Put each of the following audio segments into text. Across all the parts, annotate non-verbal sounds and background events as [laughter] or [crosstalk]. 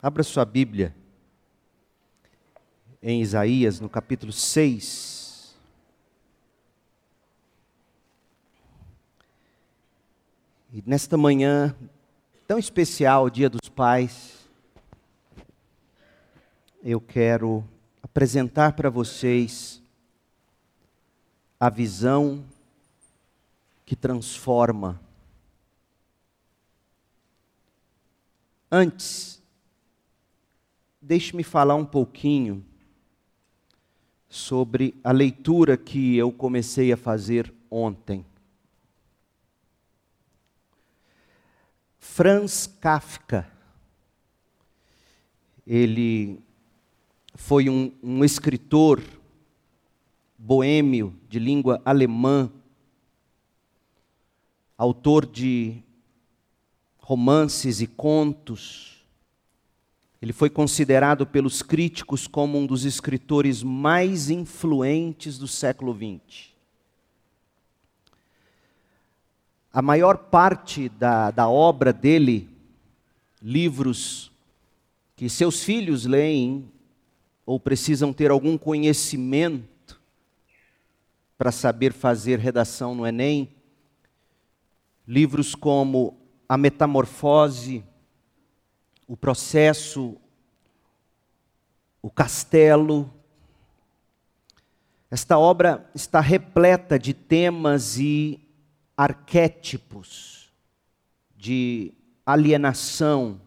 Abra sua Bíblia em Isaías, no capítulo 6. E nesta manhã tão especial, Dia dos Pais, eu quero apresentar para vocês a visão que transforma. Antes, deixe-me falar um pouquinho sobre a leitura que eu comecei a fazer ontem. Franz Kafka, ele foi um, um escritor boêmio de língua alemã, autor de romances e contos, ele foi considerado pelos críticos como um dos escritores mais influentes do século XX. A maior parte da, da obra dele, livros que seus filhos leem ou precisam ter algum conhecimento para saber fazer redação no Enem, livros como A Metamorfose, o processo, o castelo. Esta obra está repleta de temas e arquétipos de alienação,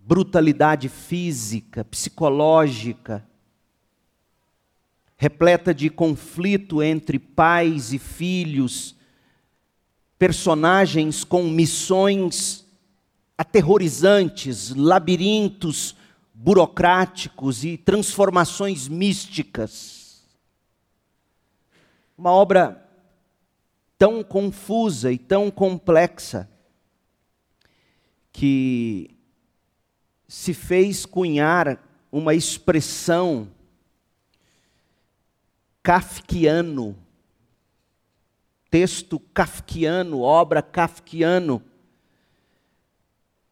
brutalidade física, psicológica, repleta de conflito entre pais e filhos, personagens com missões aterrorizantes, labirintos burocráticos e transformações místicas. Uma obra tão confusa e tão complexa que se fez cunhar uma expressão kafkiano, texto kafkiano, obra kafkiano,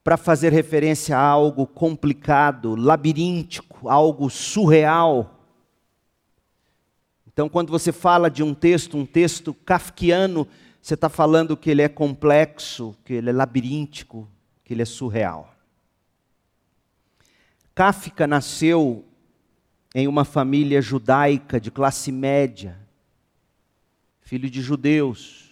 para fazer referência a algo complicado, labiríntico, algo surreal. Então, quando você fala de um texto, um texto kafkiano, você está falando que ele é complexo, que ele é labiríntico, que ele é surreal. Kafka nasceu em uma família judaica de classe média, filho de judeus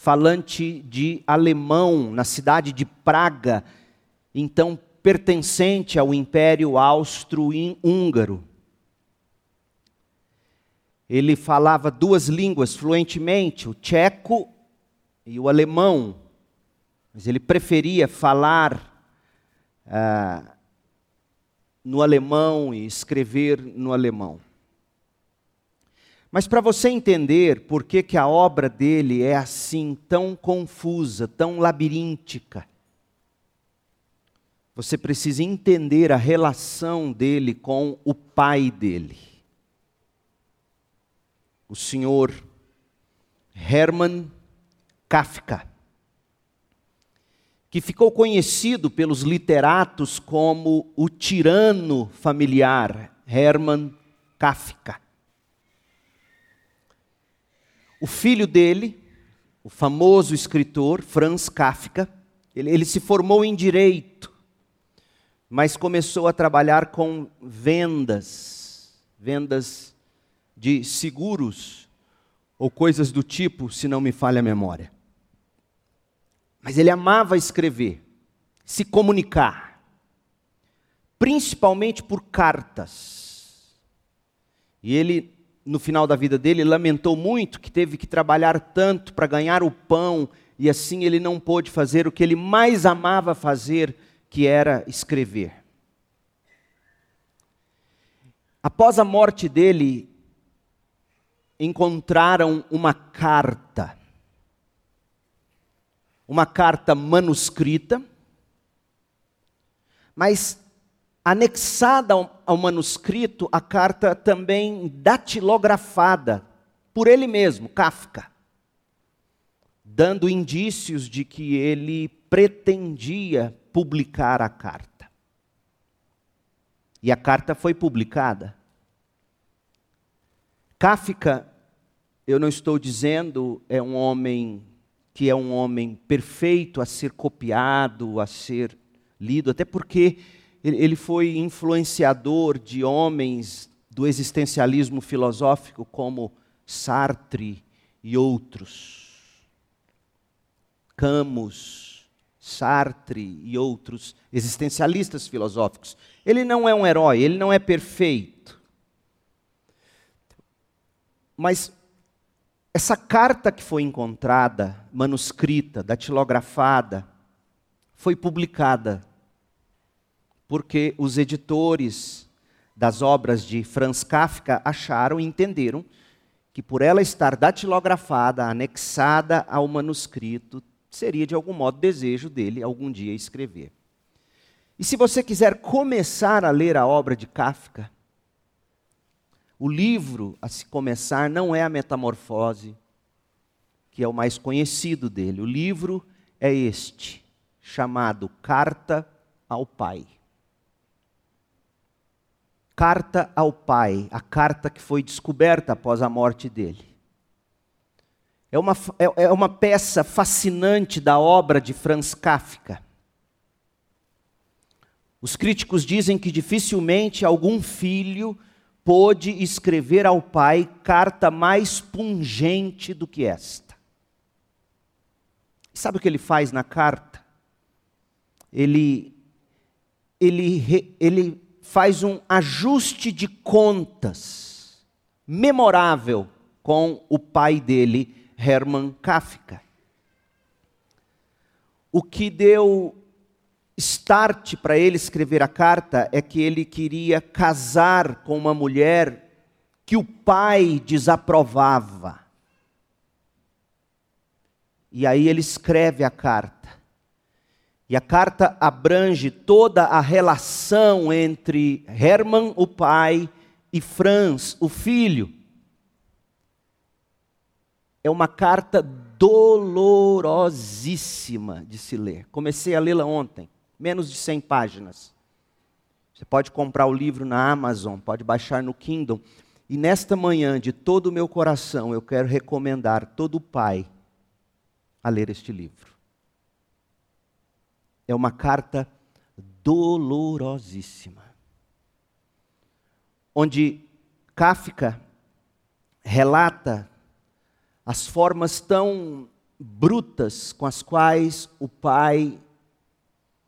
falante de alemão, na cidade de Praga, então pertencente ao Império Austro-Húngaro. Ele falava duas línguas fluentemente, o tcheco e o alemão, mas ele preferia falar ah, no alemão e escrever no alemão. Mas para você entender por que, que a obra dele é assim tão confusa, tão labiríntica, você precisa entender a relação dele com o pai dele. O senhor Hermann Kafka, que ficou conhecido pelos literatos como o tirano familiar Hermann Kafka. O filho dele, o famoso escritor Franz Kafka, ele, ele se formou em direito, mas começou a trabalhar com vendas, vendas de seguros ou coisas do tipo, se não me falha a memória. Mas ele amava escrever, se comunicar, principalmente por cartas. E ele no final da vida dele, lamentou muito que teve que trabalhar tanto para ganhar o pão e assim ele não pôde fazer o que ele mais amava fazer, que era escrever. Após a morte dele, encontraram uma carta, uma carta manuscrita, mas anexada ao, manuscrito a carta também datilografada por ele mesmo, Kafka, dando indícios de que ele pretendia publicar a carta. E a carta foi publicada. Kafka, eu não estou dizendo, é um homem que é um homem perfeito a ser copiado, a ser lido, até porque ele foi influenciador de homens do existencialismo filosófico como Sartre e outros. Camus, Sartre e outros existencialistas filosóficos. Ele não é um herói, ele não é perfeito. Mas essa carta que foi encontrada, manuscrita, datilografada, foi publicada porque os editores das obras de Franz Kafka acharam e entenderam que por ela estar datilografada, anexada ao manuscrito, seria de algum modo desejo dele algum dia escrever. E se você quiser começar a ler a obra de Kafka, o livro a se começar não é a Metamorfose, que é o mais conhecido dele. O livro é este, chamado Carta ao Pai. Carta ao Pai, a carta que foi descoberta após a morte dele. É uma, é, é uma peça fascinante da obra de Franz Kafka. Os críticos dizem que dificilmente algum filho pôde escrever ao pai carta mais pungente do que esta. Sabe o que ele faz na carta? Ele, ele, ele faz um ajuste de contas memorável com o pai dele, Hermann Kafka. O que deu start para ele escrever a carta é que ele queria casar com uma mulher que o pai desaprovava. E aí ele escreve a carta. E a carta abrange toda a relação entre Hermann, o pai, e Franz, o filho. É uma carta dolorosíssima de se ler. Comecei a lê-la ontem, menos de 100 páginas. Você pode comprar o livro na Amazon, pode baixar no Kindle. E nesta manhã, de todo o meu coração, eu quero recomendar todo pai a ler este livro é uma carta dolorosíssima. Onde Kafka relata as formas tão brutas com as quais o pai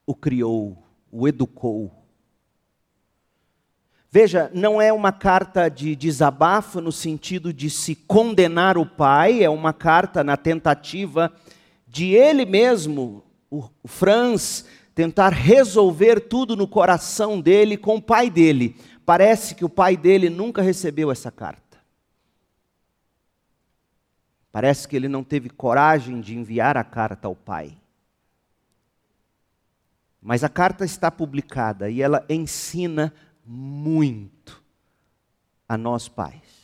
o criou, o educou. Veja, não é uma carta de desabafo no sentido de se condenar o pai, é uma carta na tentativa de ele mesmo o Franz tentar resolver tudo no coração dele com o pai dele. Parece que o pai dele nunca recebeu essa carta. Parece que ele não teve coragem de enviar a carta ao pai. Mas a carta está publicada e ela ensina muito a nós pais.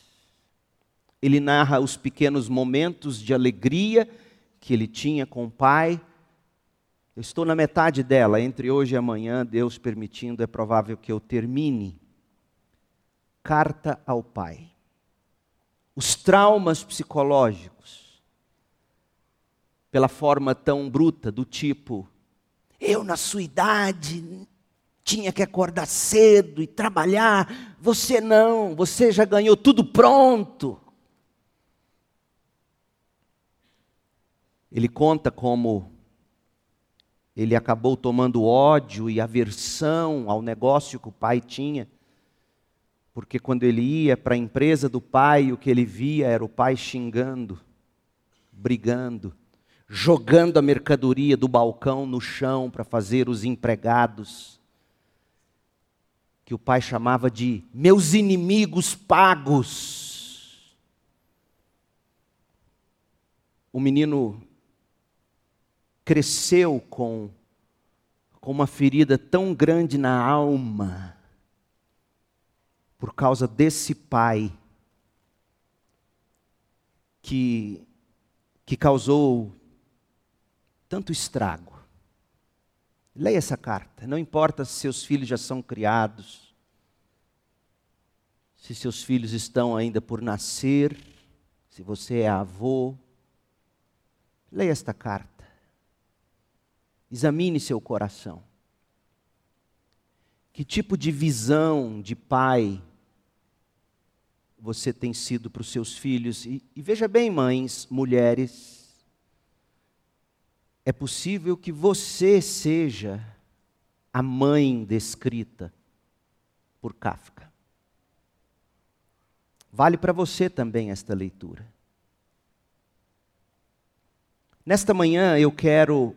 Ele narra os pequenos momentos de alegria que ele tinha com o pai, eu estou na metade dela, entre hoje e amanhã, Deus permitindo, é provável que eu termine. Carta ao Pai. Os traumas psicológicos, pela forma tão bruta, do tipo: eu, na sua idade, tinha que acordar cedo e trabalhar, você não, você já ganhou tudo pronto. Ele conta como ele acabou tomando ódio e aversão ao negócio que o pai tinha, porque quando ele ia para a empresa do pai, o que ele via era o pai xingando, brigando, jogando a mercadoria do balcão no chão para fazer os empregados, que o pai chamava de meus inimigos pagos. O menino cresceu com, com uma ferida tão grande na alma, por causa desse pai, que, que causou tanto estrago. Leia essa carta. Não importa se seus filhos já são criados, se seus filhos estão ainda por nascer, se você é avô. Leia esta carta. Examine seu coração. Que tipo de visão de pai você tem sido para os seus filhos? E, e veja bem, mães, mulheres, é possível que você seja a mãe descrita por Kafka. Vale para você também esta leitura. Nesta manhã eu quero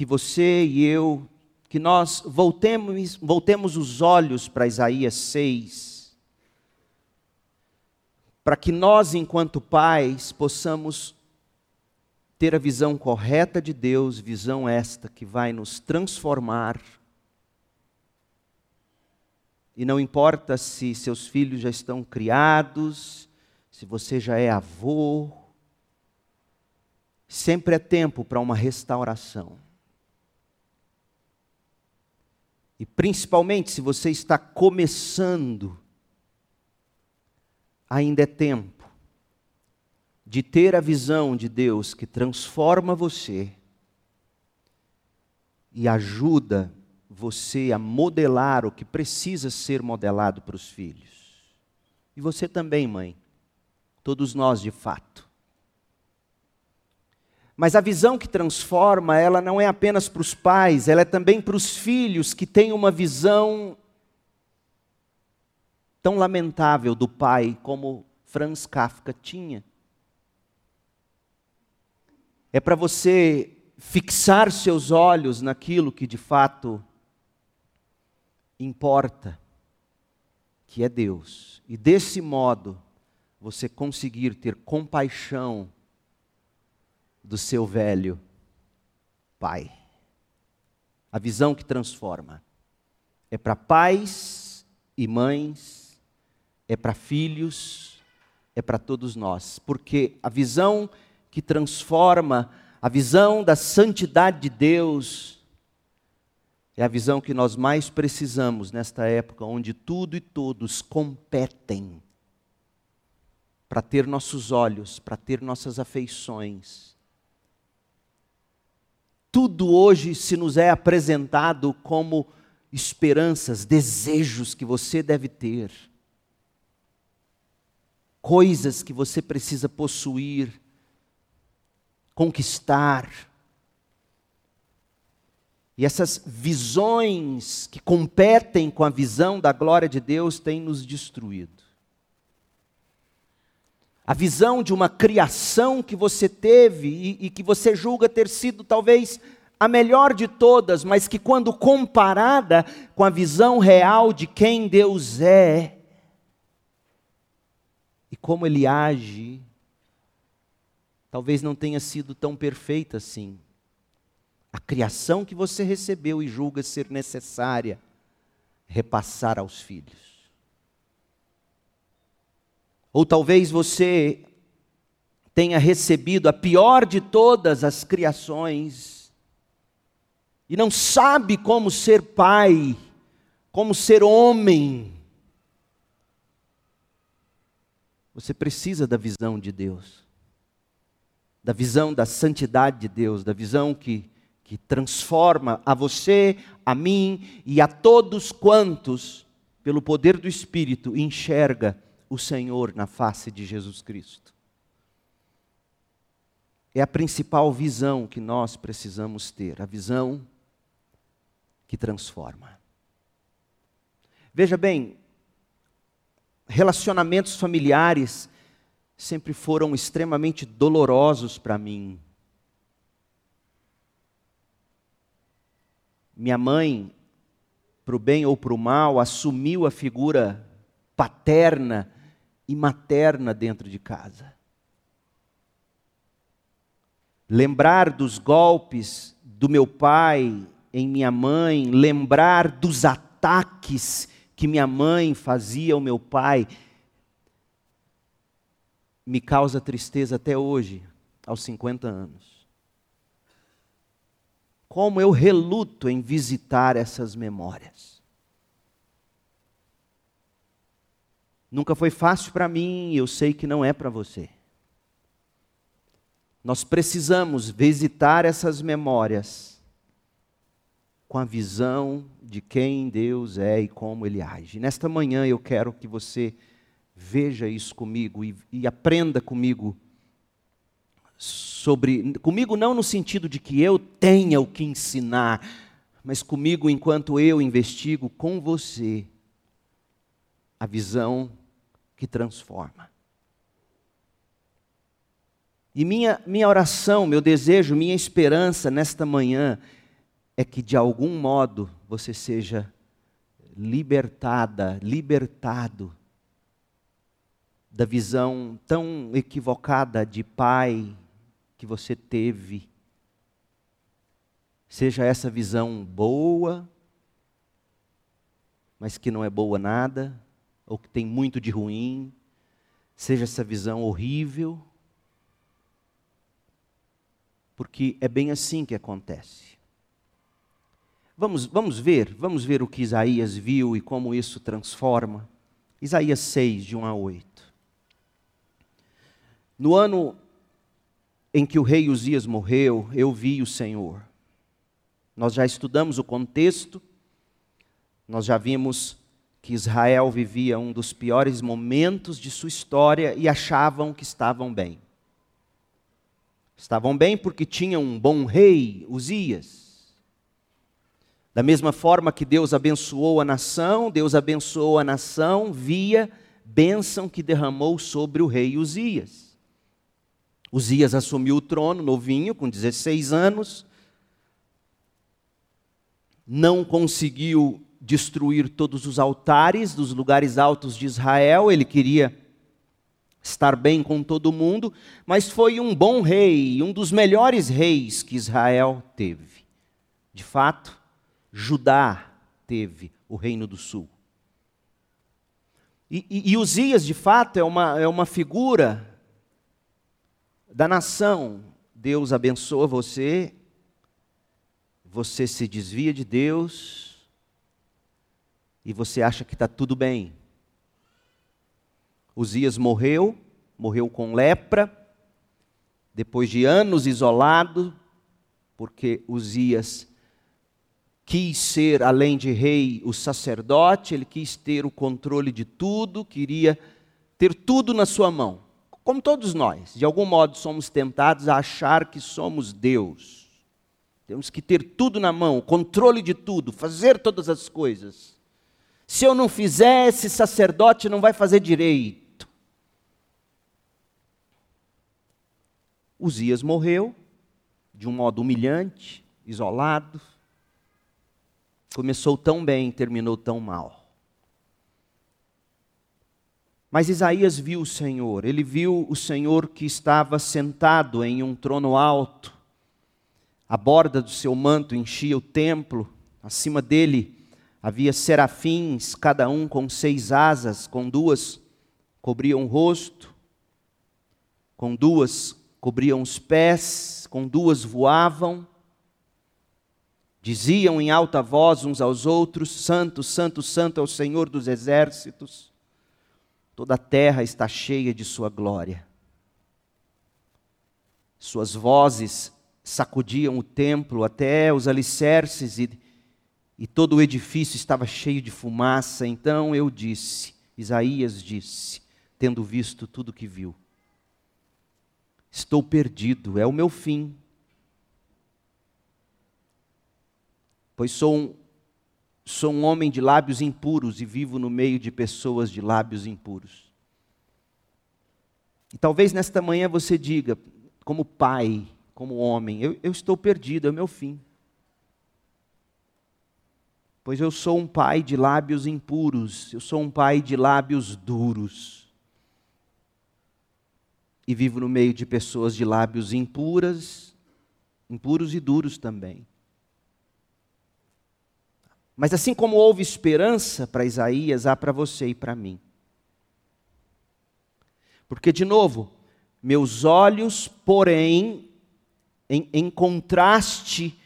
que você e eu, que nós voltemos, voltemos os olhos para Isaías 6, para que nós, enquanto pais, possamos ter a visão correta de Deus, visão esta que vai nos transformar. E não importa se seus filhos já estão criados, se você já é avô, sempre é tempo para uma restauração. E principalmente se você está começando, ainda é tempo de ter a visão de Deus que transforma você e ajuda você a modelar o que precisa ser modelado para os filhos. E você também, mãe. Todos nós, de fato. Mas a visão que transforma, ela não é apenas para os pais, ela é também para os filhos que têm uma visão tão lamentável do pai como Franz Kafka tinha é para você fixar seus olhos naquilo que de fato importa, que é Deus. E desse modo, você conseguir ter compaixão do seu velho pai. A visão que transforma é para pais e mães, é para filhos, é para todos nós, porque a visão que transforma a visão da santidade de Deus. É a visão que nós mais precisamos nesta época, onde tudo e todos competem para ter nossos olhos, para ter nossas afeições. Tudo hoje se nos é apresentado como esperanças, desejos que você deve ter, coisas que você precisa possuir, conquistar. E essas visões que competem com a visão da glória de Deus têm nos destruído. A visão de uma criação que você teve e, e que você julga ter sido talvez a melhor de todas, mas que, quando comparada com a visão real de quem Deus é e como Ele age, talvez não tenha sido tão perfeita assim. A criação que você recebeu e julga ser necessária repassar aos filhos. Ou talvez você tenha recebido a pior de todas as criações e não sabe como ser pai, como ser homem. Você precisa da visão de Deus da visão da santidade de Deus, da visão que, que transforma a você, a mim e a todos quantos, pelo poder do Espírito, enxerga o Senhor na face de Jesus Cristo. É a principal visão que nós precisamos ter, a visão que transforma. Veja bem, relacionamentos familiares sempre foram extremamente dolorosos para mim. Minha mãe, para o bem ou para o mal, assumiu a figura paterna e materna dentro de casa. Lembrar dos golpes do meu pai em minha mãe, lembrar dos ataques que minha mãe fazia ao meu pai, me causa tristeza até hoje, aos 50 anos. como eu reluto em visitar essas memórias. Nunca foi fácil para mim eu sei que não é para você. Nós precisamos visitar essas memórias com a visão de quem Deus é e como Ele age. Nesta manhã eu quero que você veja isso comigo e, e aprenda comigo sobre. Comigo, não no sentido de que eu tenha o que ensinar, mas comigo enquanto eu investigo com você a visão que transforma. E minha, minha oração, meu desejo, minha esperança nesta manhã é que de algum modo você seja libertada, libertado da visão tão equivocada de pai que você teve. Seja essa visão boa, mas que não é boa nada, ou que tem muito de ruim, seja essa visão horrível, porque é bem assim que acontece. Vamos, vamos ver, vamos ver o que Isaías viu e como isso transforma. Isaías 6, de 1 a 8. No ano em que o rei Uzias morreu, eu vi o Senhor. Nós já estudamos o contexto, nós já vimos que Israel vivia um dos piores momentos de sua história e achavam que estavam bem. Estavam bem porque tinham um bom rei, Uzias. Da mesma forma que Deus abençoou a nação, Deus abençoou a nação via bênção que derramou sobre o rei Uzias. Uzias assumiu o trono novinho, com 16 anos, não conseguiu destruir todos os altares dos lugares altos de Israel, ele queria estar bem com todo mundo, mas foi um bom rei, um dos melhores reis que Israel teve. De fato, Judá teve o reino do sul. E, e, e Uzias, de fato, é uma, é uma figura da nação. Deus abençoa você, você se desvia de Deus e você acha que está tudo bem. Uzias morreu, morreu com lepra, depois de anos isolado, porque Uzias quis ser, além de rei, o sacerdote, ele quis ter o controle de tudo, queria ter tudo na sua mão. Como todos nós, de algum modo somos tentados a achar que somos Deus. Temos que ter tudo na mão, o controle de tudo, fazer todas as coisas. Se eu não fizer, esse sacerdote não vai fazer direito. Uzias morreu de um modo humilhante, isolado. Começou tão bem, terminou tão mal. Mas Isaías viu o Senhor, ele viu o Senhor que estava sentado em um trono alto, a borda do seu manto enchia o templo, acima dele Havia serafins, cada um com seis asas, com duas cobriam o rosto, com duas cobriam os pés, com duas voavam. Diziam em alta voz uns aos outros: Santo, Santo, Santo é o Senhor dos exércitos. Toda a terra está cheia de Sua glória. Suas vozes sacudiam o templo até os alicerces e e todo o edifício estava cheio de fumaça. Então eu disse, Isaías disse, tendo visto tudo que viu: Estou perdido, é o meu fim. Pois sou um, sou um homem de lábios impuros e vivo no meio de pessoas de lábios impuros. E talvez nesta manhã você diga, como pai, como homem, eu, eu estou perdido, é o meu fim pois eu sou um pai de lábios impuros, eu sou um pai de lábios duros. E vivo no meio de pessoas de lábios impuras, impuros e duros também. Mas assim como houve esperança para Isaías, há para você e para mim. Porque, de novo, meus olhos, porém, em, em contraste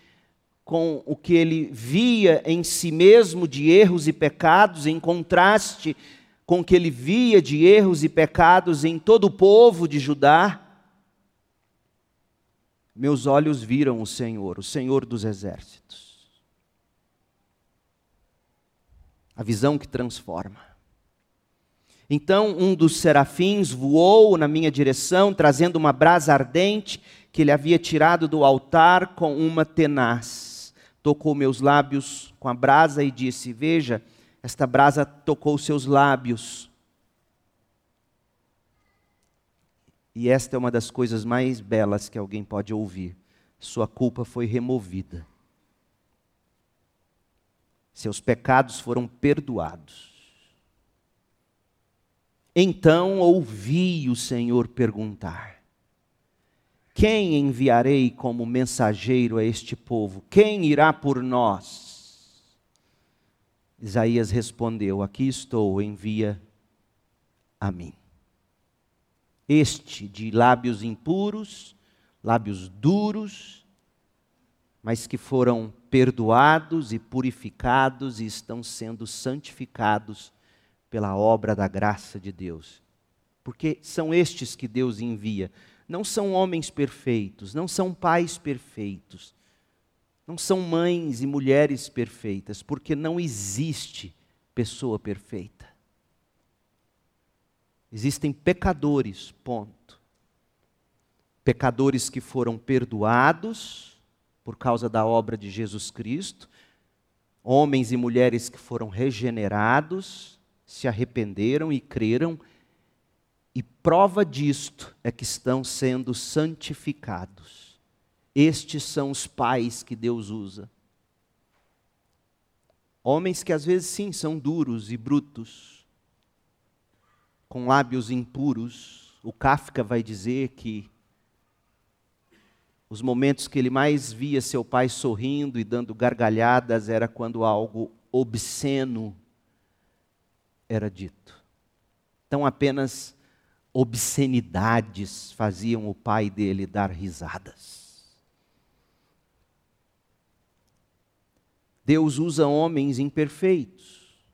com o que ele via em si mesmo de erros e pecados, em contraste com o que ele via de erros e pecados em todo o povo de Judá. Meus olhos viram o Senhor, o Senhor dos exércitos. A visão que transforma. Então um dos serafins voou na minha direção, trazendo uma brasa ardente que ele havia tirado do altar com uma tenaz. Tocou meus lábios com a brasa e disse: Veja, esta brasa tocou seus lábios. E esta é uma das coisas mais belas que alguém pode ouvir. Sua culpa foi removida. Seus pecados foram perdoados. Então ouvi o Senhor perguntar: Quem enviarei como mensageiro a este povo? Quem irá por nós? Isaías respondeu: Aqui estou, envia a mim. Este de lábios impuros, lábios duros, mas que foram perdoados e purificados e estão sendo santificados pela obra da graça de Deus. Porque são estes que Deus envia. Não são homens perfeitos, não são pais perfeitos, não são mães e mulheres perfeitas, porque não existe pessoa perfeita. Existem pecadores, ponto. Pecadores que foram perdoados por causa da obra de Jesus Cristo, homens e mulheres que foram regenerados, se arrependeram e creram, e prova disto é que estão sendo santificados. Estes são os pais que Deus usa. Homens que às vezes sim são duros e brutos, com lábios impuros. O Kafka vai dizer que os momentos que ele mais via seu pai sorrindo e dando gargalhadas era quando algo obsceno era dito. Então apenas obscenidades faziam o pai dele dar risadas. Deus usa homens imperfeitos,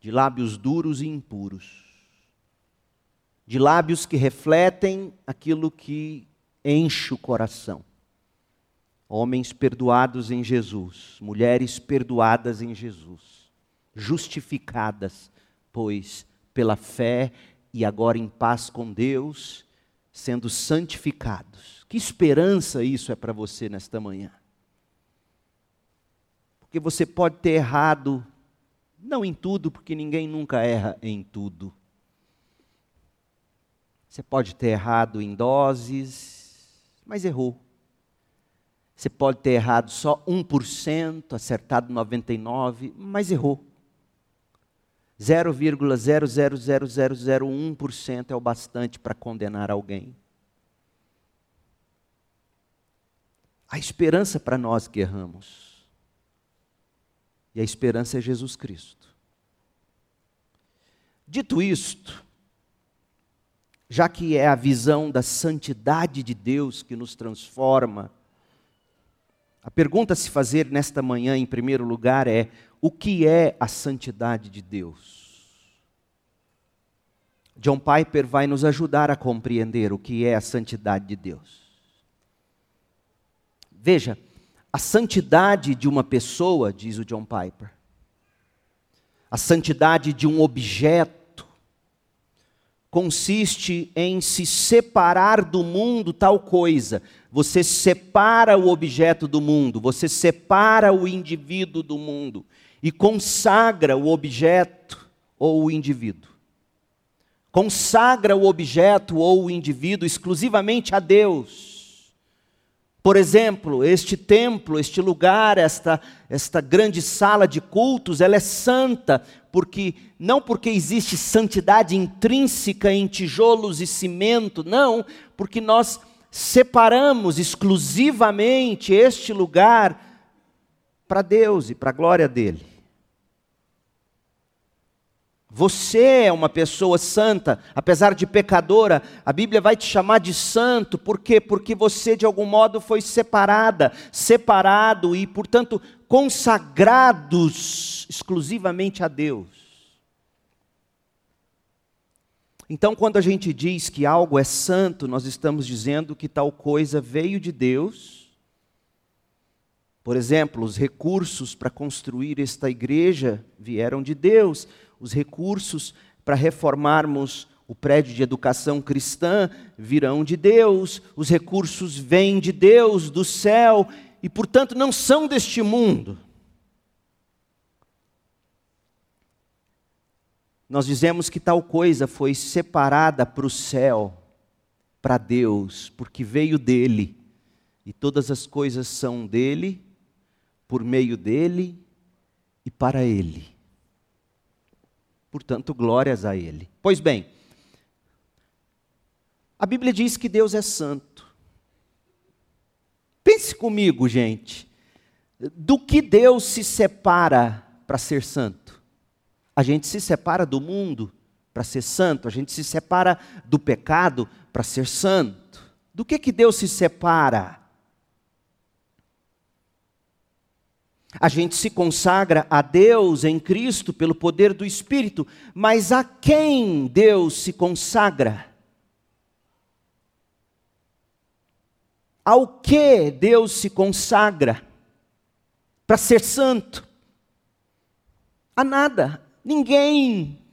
de lábios duros e impuros, de lábios que refletem aquilo que enche o coração. Homens perdoados em Jesus, mulheres perdoadas em Jesus, justificadas pois, pela fé e agora em paz com Deus, sendo santificados. Que esperança isso é para você nesta manhã? Porque você pode ter errado, não em tudo, porque ninguém nunca erra em tudo. Você pode ter errado em doses, mas errou. Você pode ter errado só 1%, acertado 99%, mas errou. 0,00001% é o bastante para condenar alguém. A esperança para nós que erramos. E a esperança é Jesus Cristo. Dito isto, já que é a visão da santidade de Deus que nos transforma, a pergunta a se fazer nesta manhã, em primeiro lugar, é: o que é a santidade de Deus. John Piper vai nos ajudar a compreender o que é a santidade de Deus. Veja, a santidade de uma pessoa, diz o John Piper, a santidade de um objeto, consiste em se separar do mundo tal coisa. Você separa o objeto do mundo, você separa o indivíduo do mundo e consagra o objeto ou o indivíduo. Consagra o objeto ou o indivíduo exclusivamente a Deus. Por exemplo, este templo, este lugar, esta, esta grande sala de cultos, ela é santa, porque não porque existe santidade intrínseca em tijolos e cimento, não, porque nós separamos exclusivamente este lugar para Deus e para a glória dele. Você é uma pessoa santa, apesar de pecadora, a Bíblia vai te chamar de santo, por quê? Porque você de algum modo foi separada, separado e, portanto, consagrados exclusivamente a Deus. Então, quando a gente diz que algo é santo, nós estamos dizendo que tal coisa veio de Deus. Por exemplo, os recursos para construir esta igreja vieram de Deus os recursos para reformarmos o prédio de educação cristã virão de Deus, os recursos vêm de Deus, do céu, e portanto não são deste mundo. Nós dizemos que tal coisa foi separada para o céu, para Deus, porque veio dele, e todas as coisas são dele, por meio dele e para ele portanto, glórias a Ele. Pois bem, a Bíblia diz que Deus é santo. Pense comigo, gente. Do que Deus se separa para ser santo? A gente se separa do mundo para ser santo, a gente se separa do pecado para ser santo. Do que que Deus se separa? A gente se consagra a Deus em Cristo pelo poder do Espírito, mas a quem Deus se consagra? Ao que Deus se consagra para ser santo? A nada, ninguém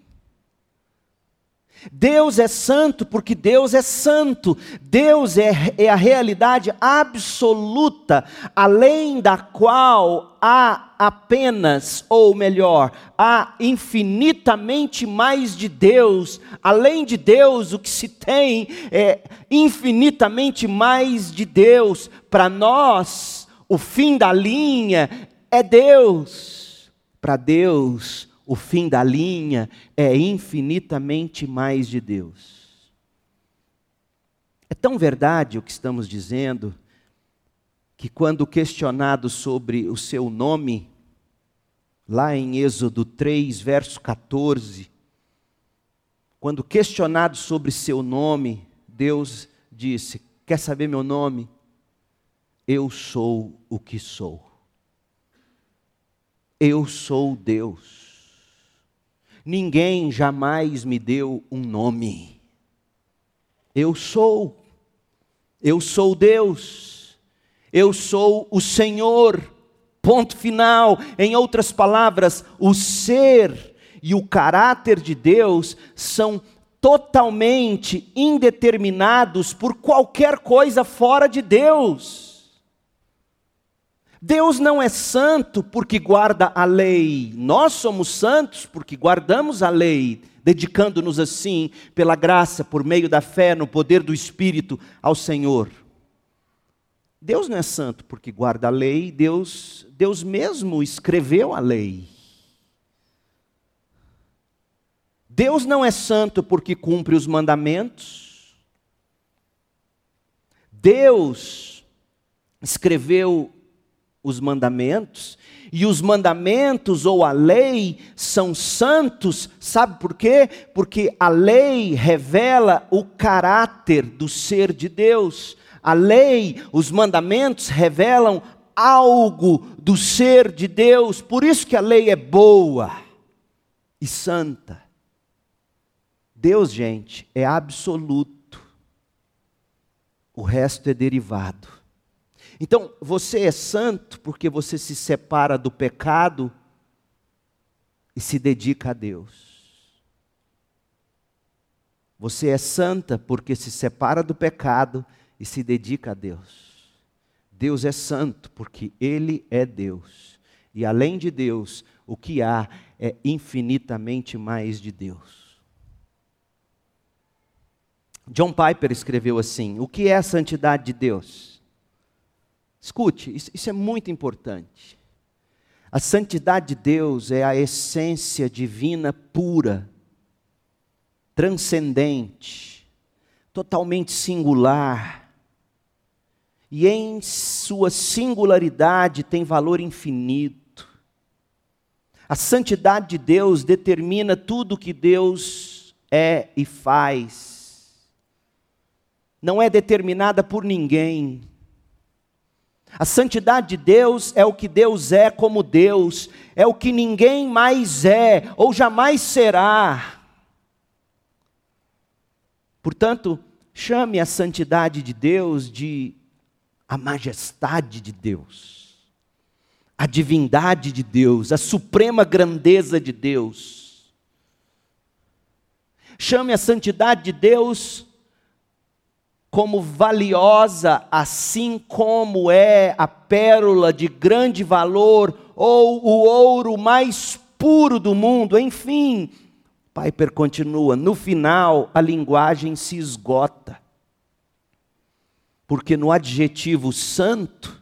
Deus é santo porque Deus é santo. Deus é, é, a realidade absoluta, além da qual há apenas, ou melhor, há infinitamente mais de Deus. Além de Deus, o que se tem é infinitamente mais de Deus. Para nós, o fim da linha é Deus. Para Deus, o fim da linha é infinitamente mais de Deus. É tão verdade o que estamos dizendo, que quando questionado sobre o seu nome, lá em Êxodo 3, verso 14, quando questionado sobre seu nome, Deus disse: Quer saber meu nome? Eu sou o que sou. Eu sou Deus. Ninguém jamais me deu um nome. Eu sou, eu sou Deus, eu sou o Senhor. Ponto final. Em outras palavras, o ser e o caráter de Deus são totalmente indeterminados por qualquer coisa fora de Deus. Deus não é santo porque guarda a lei, nós somos santos porque guardamos a lei, dedicando-nos assim, pela graça, por meio da fé, no poder do Espírito, ao Senhor. Deus não é santo porque guarda a lei, Deus, Deus mesmo escreveu a lei. Deus não é santo porque cumpre os mandamentos. Deus escreveu os mandamentos, e os mandamentos ou a lei são santos, sabe por quê? Porque a lei revela o caráter do ser de Deus. A lei, os mandamentos revelam algo do ser de Deus. Por isso que a lei é boa e santa. Deus, gente, é absoluto. O resto é derivado. Então, você é santo porque você se separa do pecado e se dedica a Deus. Você é santa porque se separa do pecado e se dedica a Deus. Deus é santo porque Ele é Deus. E além de Deus, o que há é infinitamente mais de Deus. John Piper escreveu assim: O que é a santidade de Deus? Escute, isso, isso é muito importante. A santidade de Deus é a essência divina pura, transcendente, totalmente singular. E em sua singularidade tem valor infinito. A santidade de Deus determina tudo que Deus é e faz. Não é determinada por ninguém. A santidade de Deus é o que Deus é como Deus, é o que ninguém mais é ou jamais será. Portanto, chame a santidade de Deus de a majestade de Deus, a divindade de Deus, a suprema grandeza de Deus. Chame a santidade de Deus como valiosa, assim como é a pérola de grande valor ou o ouro mais puro do mundo, enfim. Piper continua: no final a linguagem se esgota, porque no adjetivo santo,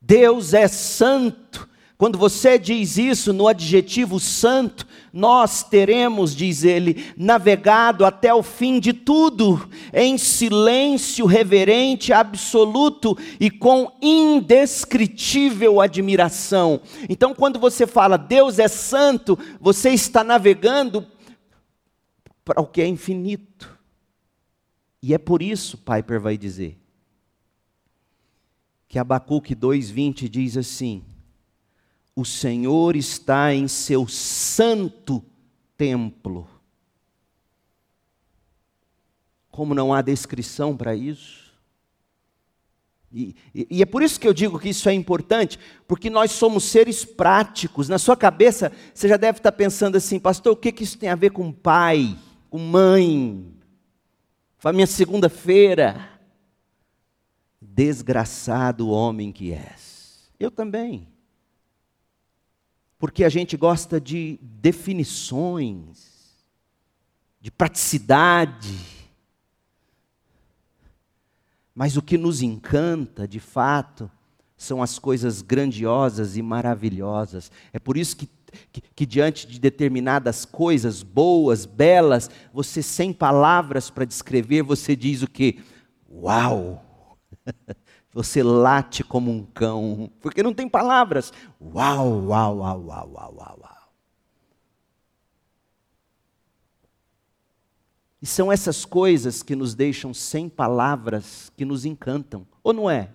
Deus é santo, quando você diz isso no adjetivo santo, nós teremos, diz ele, navegado até o fim de tudo, em silêncio reverente, absoluto e com indescritível admiração. Então, quando você fala Deus é santo, você está navegando para o que é infinito. E é por isso, Piper vai dizer, que Abacuque 2,20 diz assim: o Senhor está em seu santo templo. Como não há descrição para isso? E, e, e, é por isso que eu digo que isso é importante, porque nós somos seres práticos. Na sua cabeça, você já deve estar pensando assim, pastor, o que, que isso tem a ver com pai, com mãe, com a minha segunda-feira? Desgraçado homem que és. Eu também porque a gente gosta de definições, de praticidade. Mas o que nos encanta, de fato, são as coisas grandiosas e maravilhosas. É por isso que, que, que, diante de determinadas coisas boas, belas, você sem palavras para descrever, você diz o que? Uau! [laughs] Você late como um cão, porque não tem palavras. Uau, uau, uau, uau, uau, uau, uau. E são essas coisas que nos deixam sem palavras, que nos encantam, ou não é?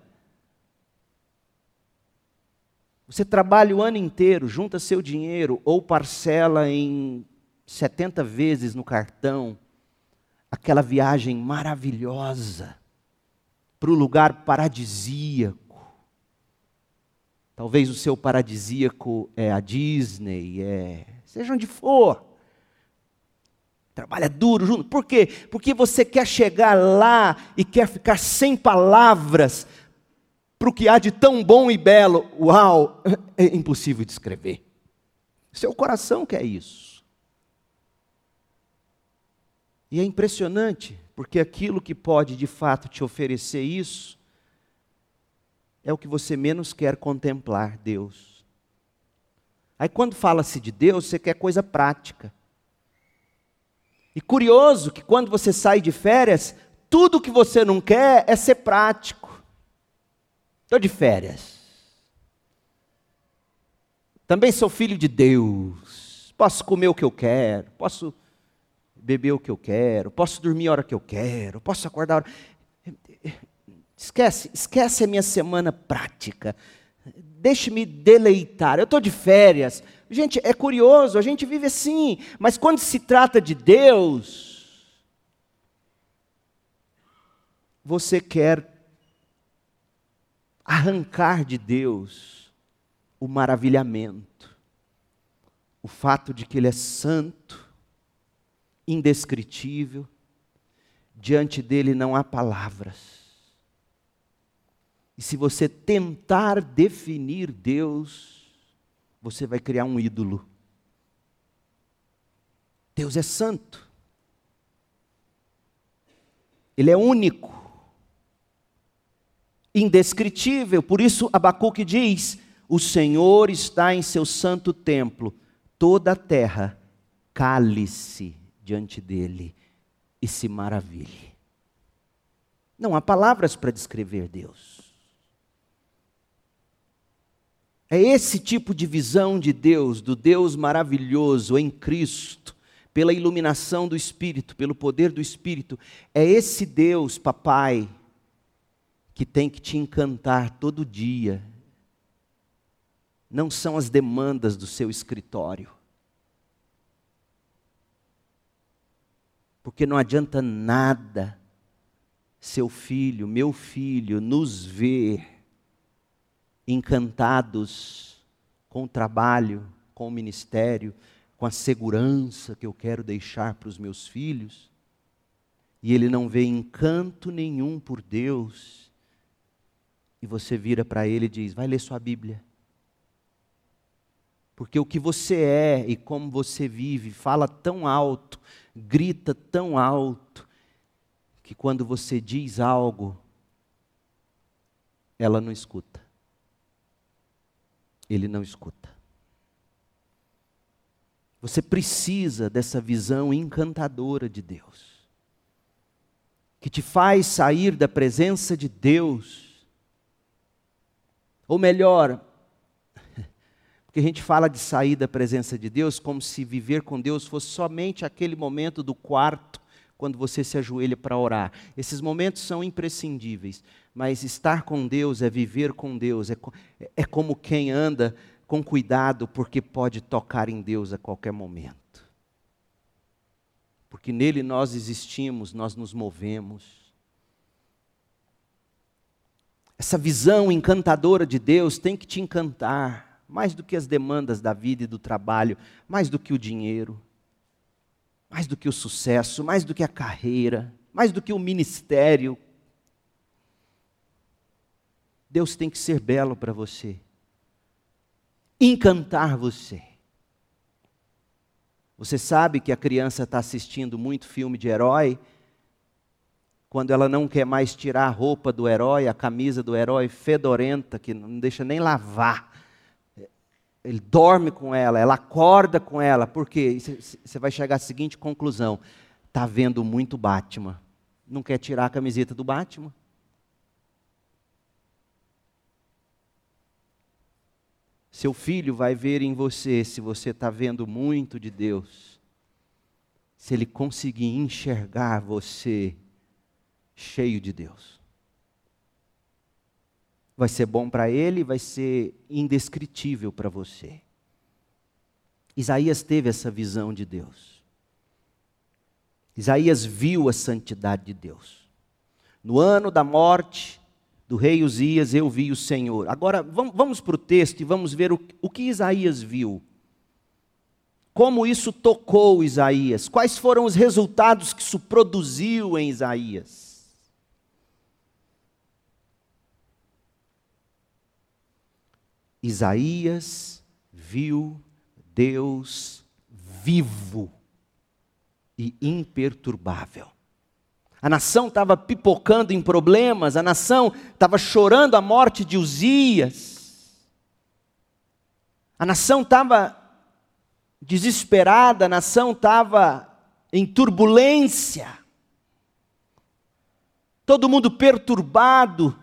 Você trabalha o ano inteiro, junta seu dinheiro ou parcela em 70 vezes no cartão, aquela viagem maravilhosa para o lugar paradisíaco. Talvez o seu paradisíaco é a Disney, é seja onde for. Trabalha duro junto. Por quê? Porque você quer chegar lá e quer ficar sem palavras para o que há de tão bom e belo. Uau! É impossível descrever. Seu coração quer isso. E é impressionante porque aquilo que pode de fato te oferecer isso é o que você menos quer contemplar, Deus. Aí quando fala-se de Deus, você quer coisa prática. E curioso que quando você sai de férias, tudo que você não quer é ser prático. Estou de férias. Também sou filho de Deus. Posso comer o que eu quero, posso beber o que eu quero, posso dormir a hora que eu quero, posso acordar a hora. Esquece, esquece a minha semana prática. Deixe-me deleitar. Eu estou de férias. Gente, é curioso, a gente vive assim, mas quando se trata de Deus, você quer arrancar de Deus o maravilhamento, o fato de que Ele é santo, indescritível, diante dele não há palavras. E se você tentar definir Deus, você vai criar um ídolo. Deus é santo. Ele é único. Indescritível. Por isso Abacuque diz: O Senhor está em seu santo templo, toda a terra cale-se diante dele e se maravilhe. Não há palavras para descrever Deus. É esse tipo de visão de Deus, do Deus maravilhoso em Cristo, pela iluminação do Espírito, pelo poder do Espírito. É esse Deus, papai, que tem que te encantar todo dia. Não são as demandas do seu escritório. Porque não adianta nada seu filho, meu filho, nos ver encantados com o trabalho, com o ministério, com a segurança que eu quero deixar para os meus filhos, e ele não vê encanto nenhum por Deus, e você vira para ele e diz: vai ler sua Bíblia. Porque o que você é e como você vive fala tão alto, grita tão alto, que quando você diz algo, ela não escuta ele não escuta. Você precisa dessa visão encantadora de Deus, que te faz sair da presença de Deus. Ou melhor, porque a gente fala de sair da presença de Deus como se viver com Deus fosse somente aquele momento do quarto, quando você se ajoelha para orar. Esses momentos são imprescindíveis, mas estar com Deus é viver com Deus, é, é como quem anda com cuidado, porque pode tocar em Deus a qualquer momento. Porque nele nós existimos, nós nos movemos. Essa visão encantadora de Deus tem que te encantar, mais do que as demandas da vida e do trabalho, mais do que o dinheiro, mais do que o sucesso, mais do que a carreira, mais do que o ministério, Deus tem que ser belo para você, encantar você. Você sabe que a criança está assistindo muito filme de herói, quando ela não quer mais tirar a roupa do herói, a camisa do herói fedorenta, que não deixa nem lavar. Ele dorme com ela, ela acorda com ela, porque você vai chegar à seguinte conclusão: está vendo muito Batman, não quer tirar a camiseta do Batman. Seu filho vai ver em você se você está vendo muito de Deus, se ele conseguir enxergar você cheio de Deus. Vai ser bom para ele, vai ser indescritível para você. Isaías teve essa visão de Deus. Isaías viu a santidade de Deus. No ano da morte do rei Uzias, eu vi o Senhor. Agora, vamos, para o texto e vamos ver o, o que Isaías viu. Como isso tocou Isaías? Quais foram os resultados que isso produziu em Isaías? Isaías viu Deus vivo e imperturbável. A nação estava pipocando em problemas, a nação estava chorando a morte de Uzias. A nação estava desesperada, a nação estava em turbulência. Todo mundo perturbado.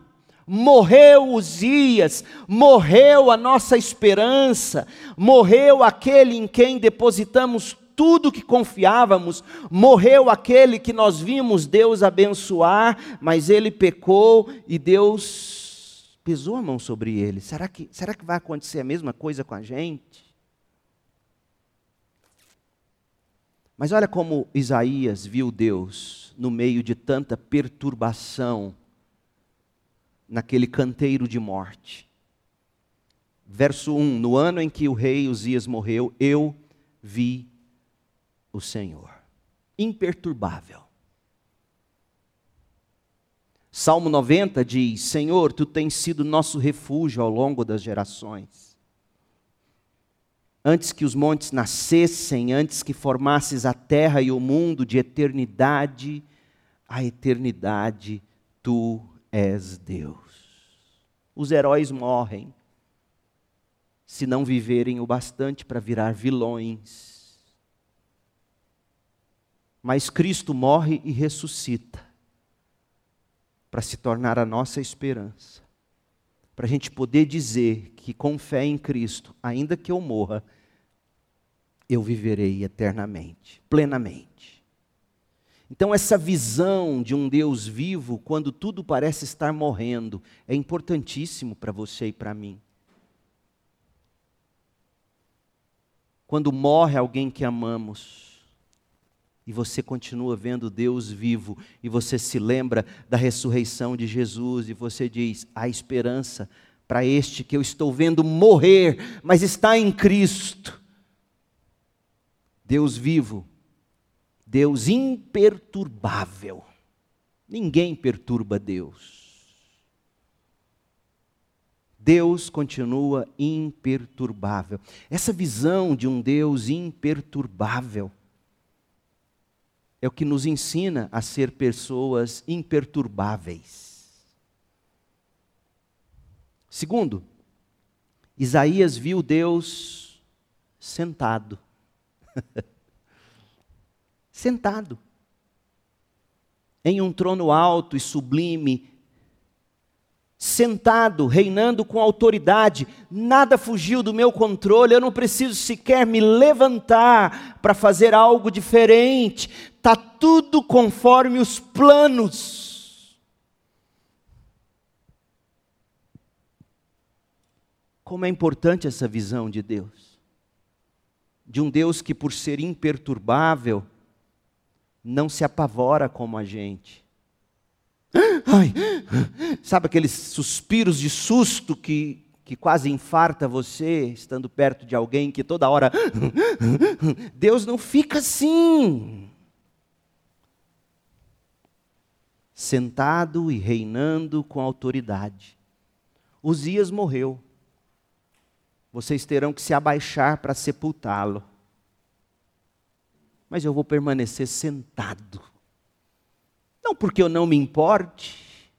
Morreu Uzias, morreu a nossa esperança, morreu aquele em quem depositamos tudo que confiávamos, morreu aquele que nós vimos Deus abençoar, mas ele pecou e Deus pesou a mão sobre ele. Será que, será que vai acontecer a mesma coisa com a gente? Mas olha como Isaías viu Deus no meio de tanta perturbação, naquele canteiro de morte. Verso 1: No ano em que o rei Uzias morreu, eu vi o Senhor, imperturbável. Salmo 90 diz: Senhor, tu tens sido nosso refúgio ao longo das gerações. Antes que os montes nascessem, antes que formasses a terra e o mundo, de eternidade a eternidade, tu és Deus. Os heróis morrem se não viverem o bastante para virar vilões mas Cristo morre e ressuscita para se tornar a nossa esperança. para a gente poder dizer que com fé em Cristo, ainda que eu morra, eu viverei eternamente, plenamente. Então, essa visão de um Deus vivo, quando tudo parece estar morrendo, é importantíssimo para você e para mim. Quando morre alguém que amamos, e você continua vendo Deus vivo, e você se lembra da ressurreição de Jesus, e você diz: há esperança para este que eu estou vendo morrer, mas está em Cristo. Deus vivo, Deus imperturbável. Ninguém perturba Deus. Deus continua imperturbável. Essa visão de um Deus imperturbável é o que nos ensina a ser pessoas imperturbáveis. Segundo, Isaías viu Deus sentado. [laughs] sentado. Em um trono alto e sublime, sentado, reinando com autoridade, nada fugiu do meu controle, eu não preciso sequer me levantar para fazer algo diferente, está tudo conforme os planos. Como é importante essa visão de Deus, de um Deus que, por ser imperturbável, não se apavora como a gente Ai, sabe aqueles suspiros de susto que, que quase infarta você, estando perto de alguém que toda hora. Deus não fica assim. Sentado e reinando com autoridade. Uzias morreu. Vocês terão que se abaixar para sepultá-lo. Mas eu vou permanecer sentado não porque eu não me importe,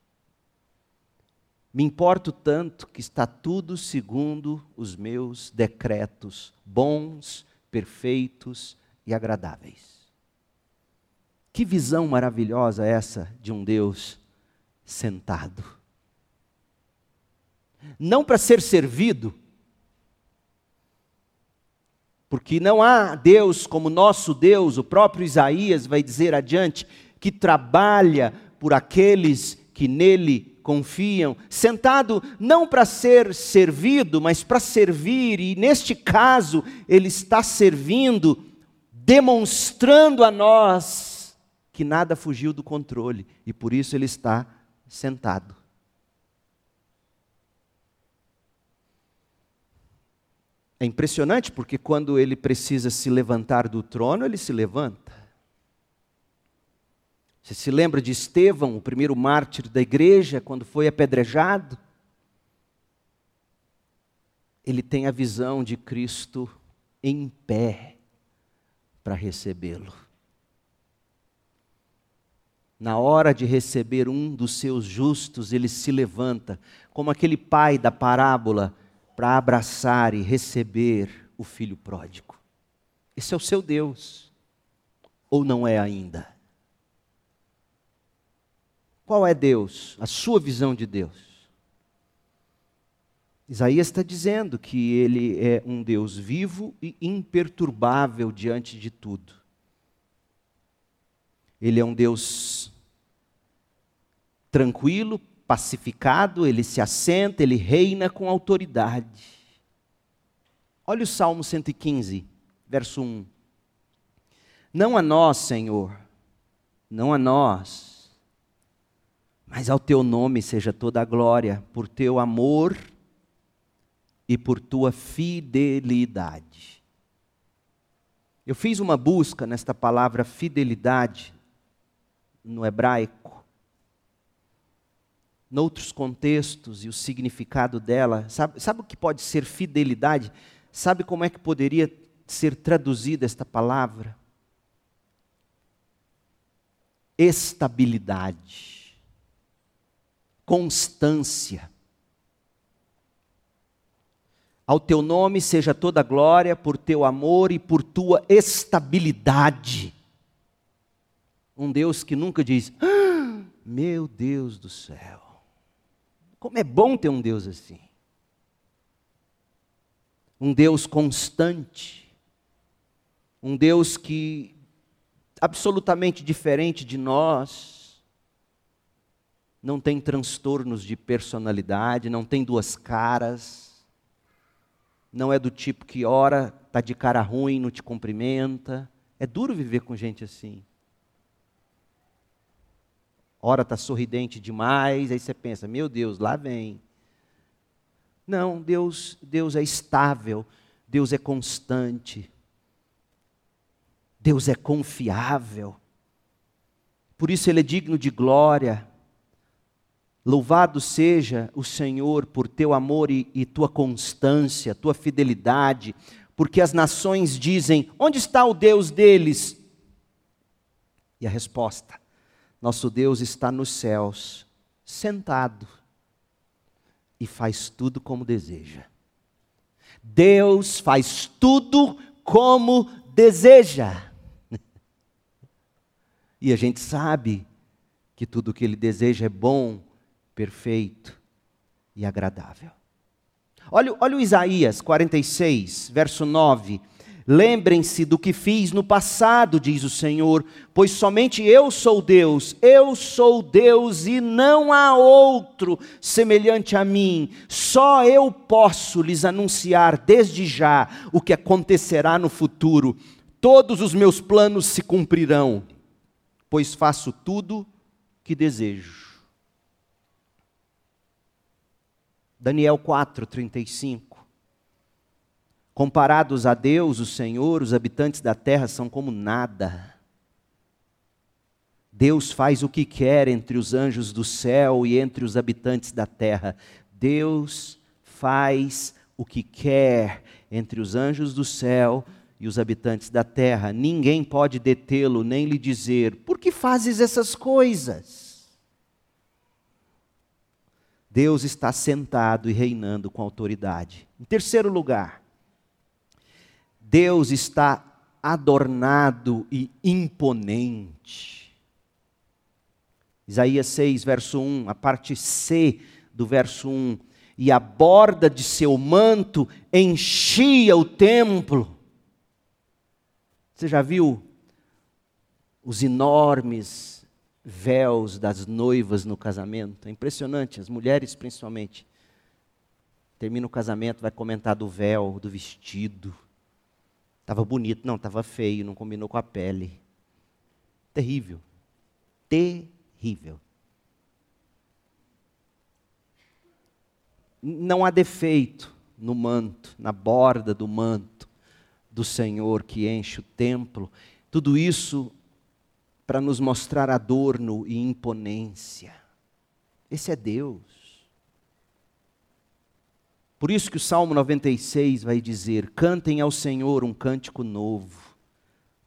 me importo tanto que está tudo segundo os meus decretos, bons, perfeitos e agradáveis. Que visão maravilhosa essa de um Deus sentado. Não para ser servido, porque não há Deus como nosso Deus, o próprio Isaías vai dizer adiante que trabalha por aqueles que nele confiam, sentado não para ser servido, mas para servir, e neste caso, ele está servindo, demonstrando a nós que nada fugiu do controle, e por isso ele está sentado. É impressionante porque quando ele precisa se levantar do trono, ele se levanta. Você se lembra de Estevão, o primeiro mártir da igreja, quando foi apedrejado? Ele tem a visão de Cristo em pé para recebê-lo. Na hora de receber um dos seus justos, ele se levanta, como aquele pai da parábola, para abraçar e receber o filho pródigo. Esse é o seu Deus, ou não é ainda? Qual é Deus? A sua visão de Deus. Isaías está dizendo que ele é um Deus vivo e imperturbável diante de tudo. Ele é um Deus tranquilo, pacificado, ele se assenta, ele reina com autoridade. Olha o Salmo 115, verso 1. Não a nós, Senhor, não a nós, mas ao teu nome seja toda a glória, por teu amor e por tua fidelidade. Eu fiz uma busca nesta palavra fidelidade no hebraico. Noutros contextos e o significado dela, sabe, sabe o que pode ser fidelidade? Sabe como é que poderia ser traduzida esta palavra? Estabilidade constância. Ao teu nome seja toda glória por teu amor e por tua estabilidade. Um Deus que nunca diz, ah, meu Deus do céu, Como é bom ter um Deus assim. Um Deus constante. Um Deus que absolutamente diferente de nós, não tem transtornos de personalidade, não tem duas caras, não é do tipo que ora está de cara ruim, não te cumprimenta. É duro viver com gente assim. Ora está sorridente demais, aí você pensa, meu Deus, lá vem. Não, Deus, Deus é estável, Deus é constante. Deus é confiável. Por isso ele é digno de glória. Louvado seja o Senhor por teu amor e, e, tua constância, tua fidelidade, porque as nações dizem: onde está o Deus deles? E a resposta: nosso Deus está nos céus, sentado, e faz tudo como deseja. Deus faz tudo como deseja. E a gente sabe que tudo o que Ele deseja é bom, perfeito e agradável. Olha, olha o Isaías 46, verso 9. Lembrem-se do que fiz no passado, diz o Senhor, pois somente eu sou Deus, eu sou Deus e não há outro semelhante a mim. Só eu posso lhes anunciar desde já o que acontecerá no futuro. Todos os meus planos se cumprirão pois faço tudo que desejo. Daniel 4:35 Comparados a Deus, o Senhor, os habitantes da terra são como nada. Deus faz o que quer entre os anjos do céu e entre os habitantes da terra. Deus faz o que quer entre os anjos do céu e os habitantes da terra. Ninguém pode detê-lo nem lhe dizer: por que fazes essas coisas? Deus está sentado e reinando com autoridade. Em terceiro lugar, Deus está adornado e imponente. Isaías 6, verso 1, a parte C do verso 1. E a borda de seu manto enchia o templo. Você já viu os enormes véus das noivas no casamento? É impressionante, as mulheres principalmente. Termina o casamento, vai comentar do véu, do vestido. Estava bonito, não, estava feio, não combinou com a pele. Terrível. Terrível. Não há defeito no manto, na borda do manto do Senhor que enche o templo, tudo isso para nos mostrar adorno e imponência. Esse é Deus. Por isso que o Salmo 96 vai dizer: Cantem ao Senhor um cântico novo.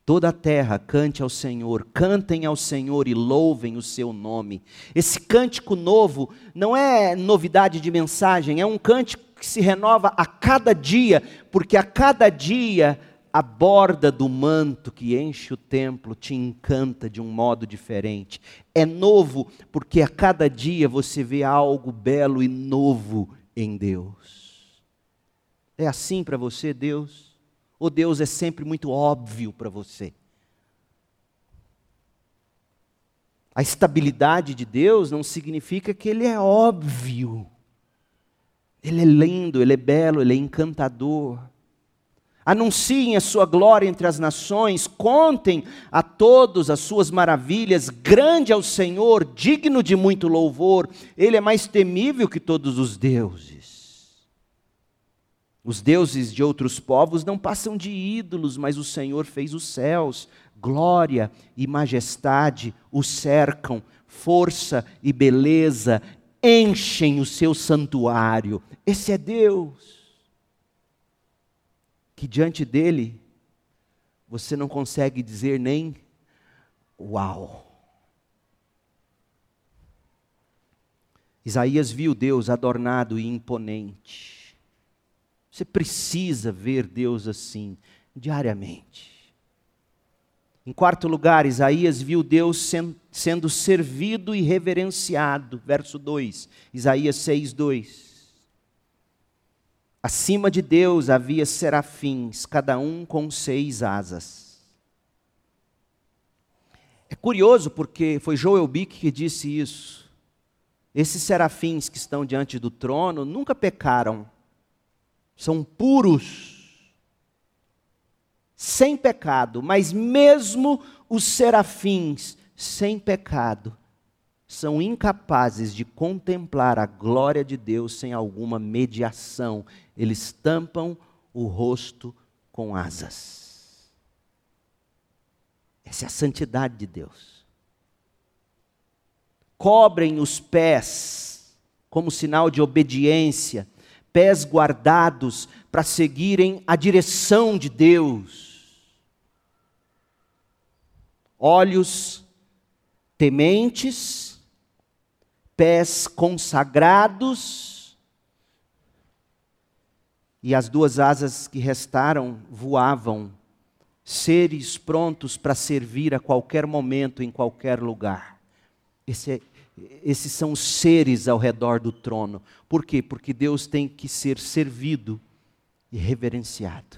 Toda a terra cante ao Senhor, cantem ao Senhor e louvem o seu nome. Esse cântico novo não é novidade de mensagem, é um cântico que se renova a cada dia, porque a cada dia a borda do manto que enche o templo te encanta de um modo diferente. É novo porque a cada dia você vê algo belo e novo em Deus. É assim para você, Deus? Ou Deus é sempre muito óbvio para você? A estabilidade de Deus não significa que Ele é óbvio. Ele é lindo, ele é belo, ele é encantador. Anunciem a sua glória entre as nações, contem a todos as suas maravilhas. Grande é o Senhor, digno de muito louvor. Ele é mais temível que todos os deuses. Os deuses de outros povos não passam de ídolos, mas o Senhor fez os céus. Glória e majestade o cercam, força e beleza enchem o seu santuário. Esse é Deus. Que diante dele você não consegue dizer nem uau. Isaías viu Deus adornado e imponente. Você precisa ver Deus assim, diariamente. Em quarto lugar, Isaías viu Deus sendo servido e reverenciado. Verso 2, Isaías 6, 2. Acima de Deus havia serafins, cada um com seis asas. É curioso porque foi Joel Bick que disse isso. Esses serafins que estão diante do trono nunca pecaram, são puros sem pecado, mas mesmo os serafins sem pecado são incapazes de contemplar a glória de Deus sem alguma mediação. Eles tampam o rosto com asas. Essa é a santidade de Deus. Cobrem os pés como sinal de obediência, pés guardados para seguirem a direção de Deus olhos tementes, pés consagrados, e as duas asas que restaram voavam, seres prontos para servir a qualquer momento, em qualquer lugar. Esse é, esses são os seres ao redor do trono. Por quê? Porque Deus tem que ser servido e reverenciado.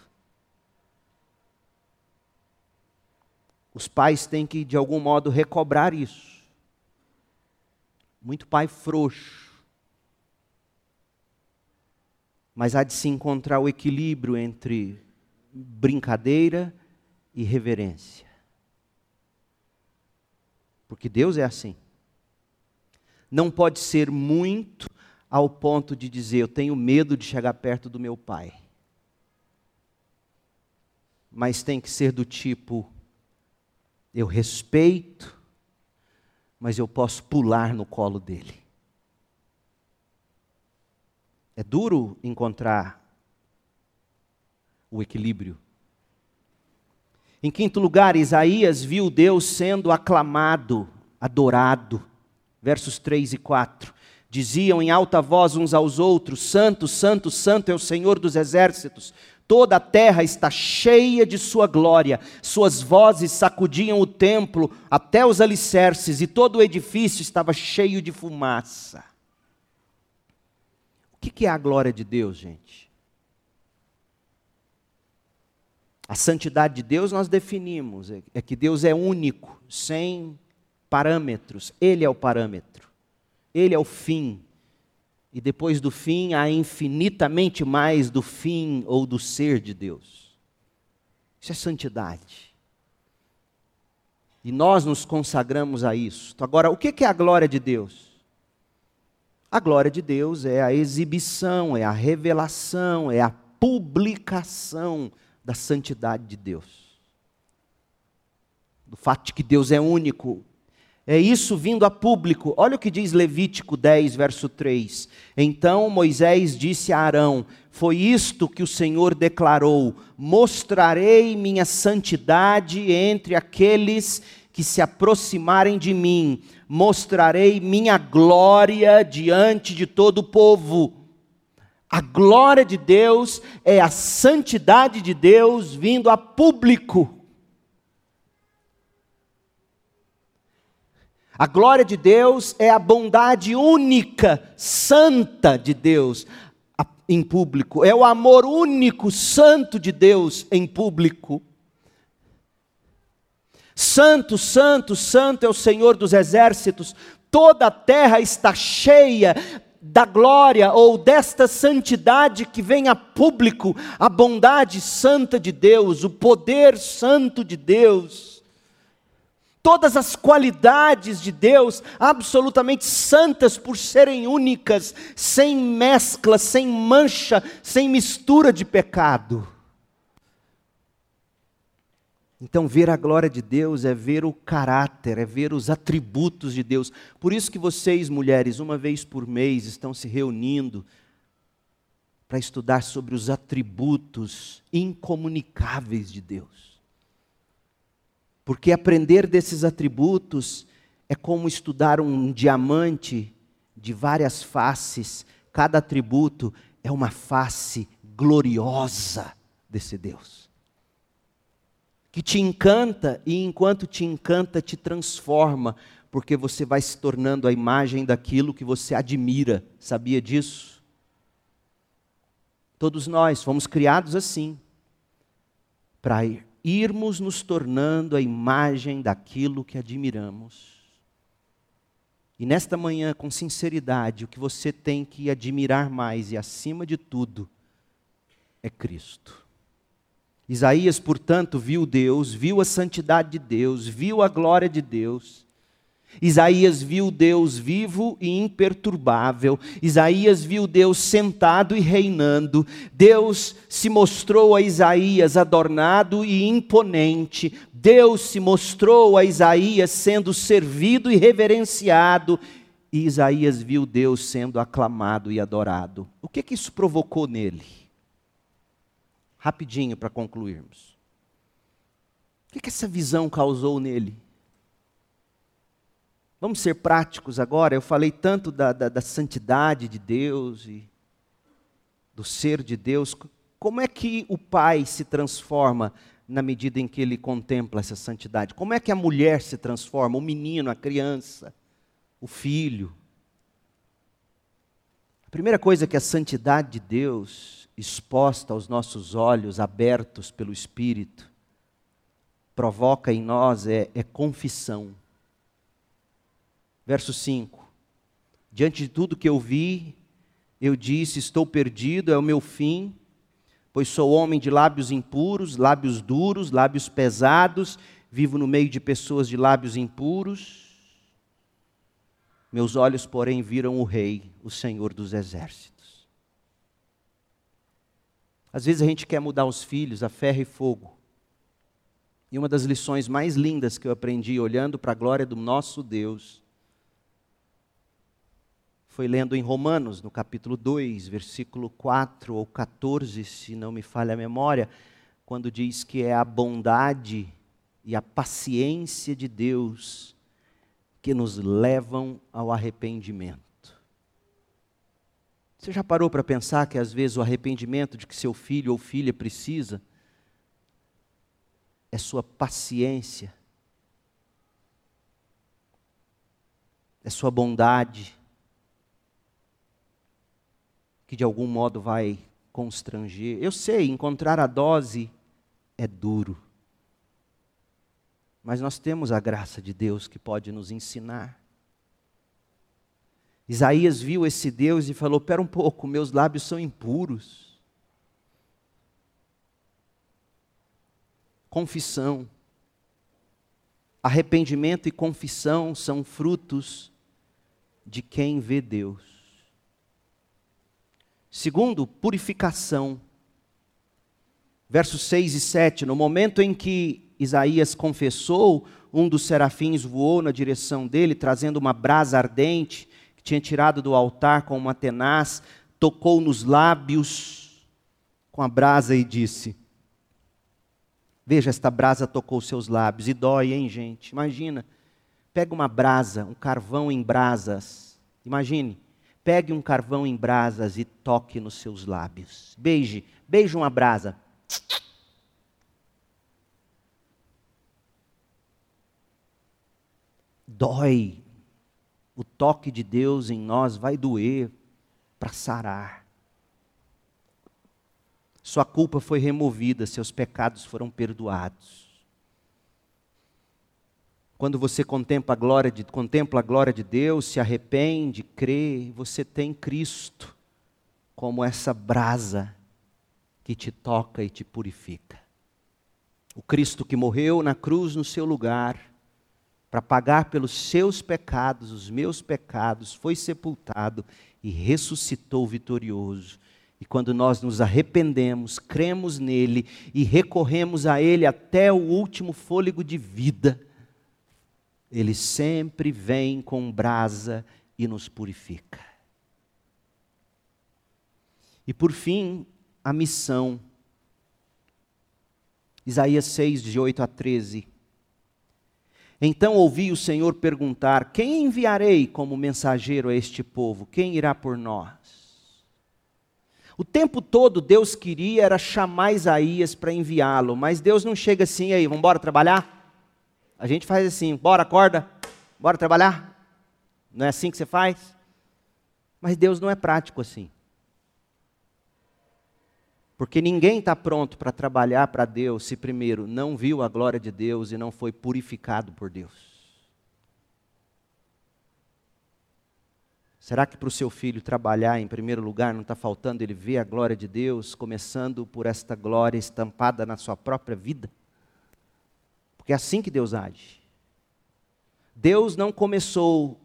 Os pais têm que, de algum modo, recobrar isso. Muito pai frouxo. Mas há de se encontrar o equilíbrio entre brincadeira e reverência. Porque Deus é assim. Não pode ser muito ao ponto de dizer, eu tenho medo de chegar perto do meu pai. Mas tem que ser do tipo, eu respeito, mas eu posso pular no colo dele. É duro encontrar o equilíbrio. Em quinto lugar, Isaías viu Deus sendo aclamado, adorado. Versos 3 e 4. Diziam em alta voz uns aos outros: Santo, Santo, Santo é o Senhor dos exércitos. Toda a terra está cheia de sua glória. Suas vozes sacudiam o templo até os alicerces, e todo o edifício estava cheio de fumaça. O que é a glória de Deus, gente? A santidade de Deus nós definimos, é, é que Deus é único, sem parâmetros. Ele é o parâmetro, Ele é o fim. E depois do fim, há infinitamente mais do fim ou do ser de Deus. Isso é santidade. E nós nos consagramos a isso. Agora, o que é a glória de Deus? A glória de Deus é a exibição, é a revelação, é a publicação da santidade de Deus. Do fato de que Deus é único, é isso vindo a público. Olha o que diz Levítico 10, verso 3. Então Moisés disse a Arão: Foi isto que o Senhor declarou: Mostrarei minha santidade entre aqueles que se aproximarem de mim, mostrarei minha glória diante de todo o povo. A glória de Deus é a santidade de Deus vindo a público. A glória de Deus é a bondade única, santa de Deus em público, é o amor único, santo de Deus em público. Santo, santo, santo é o Senhor dos exércitos, toda a terra está cheia da glória ou desta santidade que vem a público, a bondade santa de Deus, o poder santo de Deus todas as qualidades de Deus, absolutamente santas por serem únicas, sem mescla, sem mancha, sem mistura de pecado. Então, ver a glória de Deus é ver o caráter, é ver os atributos de Deus. Por isso que vocês, mulheres, uma vez por mês estão se reunindo para estudar sobre os atributos incomunicáveis de Deus. Porque aprender desses atributos é como estudar um diamante de várias faces, cada atributo é uma face gloriosa desse Deus. que te encanta e enquanto te encanta, te transforma, porque você vai se tornando a imagem daquilo que você admira. Sabia disso? Todos nós fomos criados assim, para irmos nos tornando a imagem daquilo que admiramos. E nesta manhã, com sinceridade, o que você tem que admirar mais e acima de tudo é Cristo. Isaías, portanto, viu Deus, viu a santidade de Deus, viu a glória de Deus Isaías viu Deus vivo e imperturbável. Isaías viu Deus sentado e reinando. Deus se mostrou a Isaías adornado e imponente. Deus se mostrou a Isaías sendo servido e reverenciado. E Isaías viu Deus sendo aclamado e adorado. O que que isso provocou nele? Rapidinho para concluirmos. O que que essa visão causou nele? Vamos ser práticos agora. Eu falei tanto da, da, da, santidade de Deus e do ser de Deus. Como é que o pai se transforma na medida em que ele contempla essa santidade? Como é que a mulher se transforma? O menino, a criança, o filho. A primeira coisa que a santidade de Deus, exposta aos nossos olhos, abertos pelo Espírito, provoca em nós é, é confissão. Verso 5: Diante de tudo que eu vi, eu disse: Estou perdido, é o meu fim, pois sou homem de lábios impuros, lábios duros, lábios pesados, vivo no meio de pessoas de lábios impuros. Meus olhos, porém, viram o Rei, o Senhor dos Exércitos. Às vezes a gente quer mudar os filhos a ferro e fogo. E uma das lições mais lindas que eu aprendi olhando para a glória do nosso Deus foi lendo em Romanos, no capítulo 2, versículo 4 ou 14, se não me falha a memória, quando diz que é a bondade e a paciência de Deus que nos levam ao arrependimento. Você já parou para pensar que às vezes o arrependimento de que seu filho ou filha precisa é sua paciência, é sua bondade, que de algum modo vai constranger. Eu sei, encontrar a dose é duro. Mas nós temos a graça de Deus que pode nos ensinar. Isaías viu esse Deus e falou: Pera um pouco, meus lábios são impuros. Confissão. Arrependimento e confissão são frutos de quem vê Deus. Segundo, purificação. Versos 6 e 7, no momento em que Isaías confessou, um dos serafins voou na direção dele, trazendo uma brasa ardente, que tinha tirado do altar com uma tenaz, tocou nos lábios com a brasa e disse: Veja, esta brasa tocou seus lábios, e dói, hein, gente? Imagina, pega uma brasa, um carvão em brasas, imagine, Pegue um carvão em brasas e toque nos seus lábios. Beije, beije uma brasa. Dói. O toque de Deus em nós vai doer para sarar. Sua culpa foi removida, seus pecados foram perdoados. Quando você contempla a glória de, contempla a glória de Deus, se arrepende, crê, você tem Cristo como essa brasa que te toca e te purifica. O Cristo que morreu na cruz no seu lugar, para pagar pelos seus pecados, os meus pecados, foi sepultado e ressuscitou vitorioso. E quando nós nos arrependemos, cremos nele e recorremos a ele até o último fôlego de vida, ele sempre vem com brasa e nos purifica. E por fim, a missão. Isaías 6, de 8 a 13. Então ouvi o Senhor perguntar: Quem enviarei como mensageiro a este povo? Quem irá por nós? O tempo todo Deus queria era chamar Isaías para enviá-lo, mas Deus não chega assim, aí, vamos embora trabalhar? A gente faz assim, bora, acorda, bora trabalhar? Não é assim que você faz? Mas Deus não é prático assim. Porque ninguém está pronto para trabalhar para Deus se primeiro não viu a glória de Deus e não foi purificado por Deus. Será que para o seu filho trabalhar em primeiro lugar não está faltando ele ver a glória de Deus, começando por esta glória estampada na sua própria vida? Porque é assim que Deus age. Deus não começou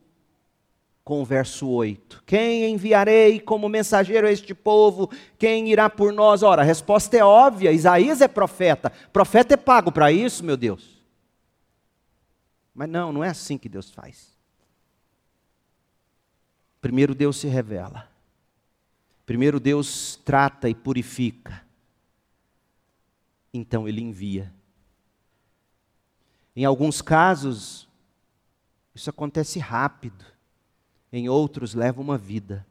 com o verso 8. Quem enviarei como mensageiro a este povo? Quem irá por nós? Ora, a resposta é óbvia: Isaías é profeta. Profeta é pago para isso, meu Deus. Mas não, não é assim que Deus faz. Primeiro Deus se revela. Primeiro Deus trata e purifica. Então ele envia. Em alguns casos, isso acontece rápido em outros leva uma vida.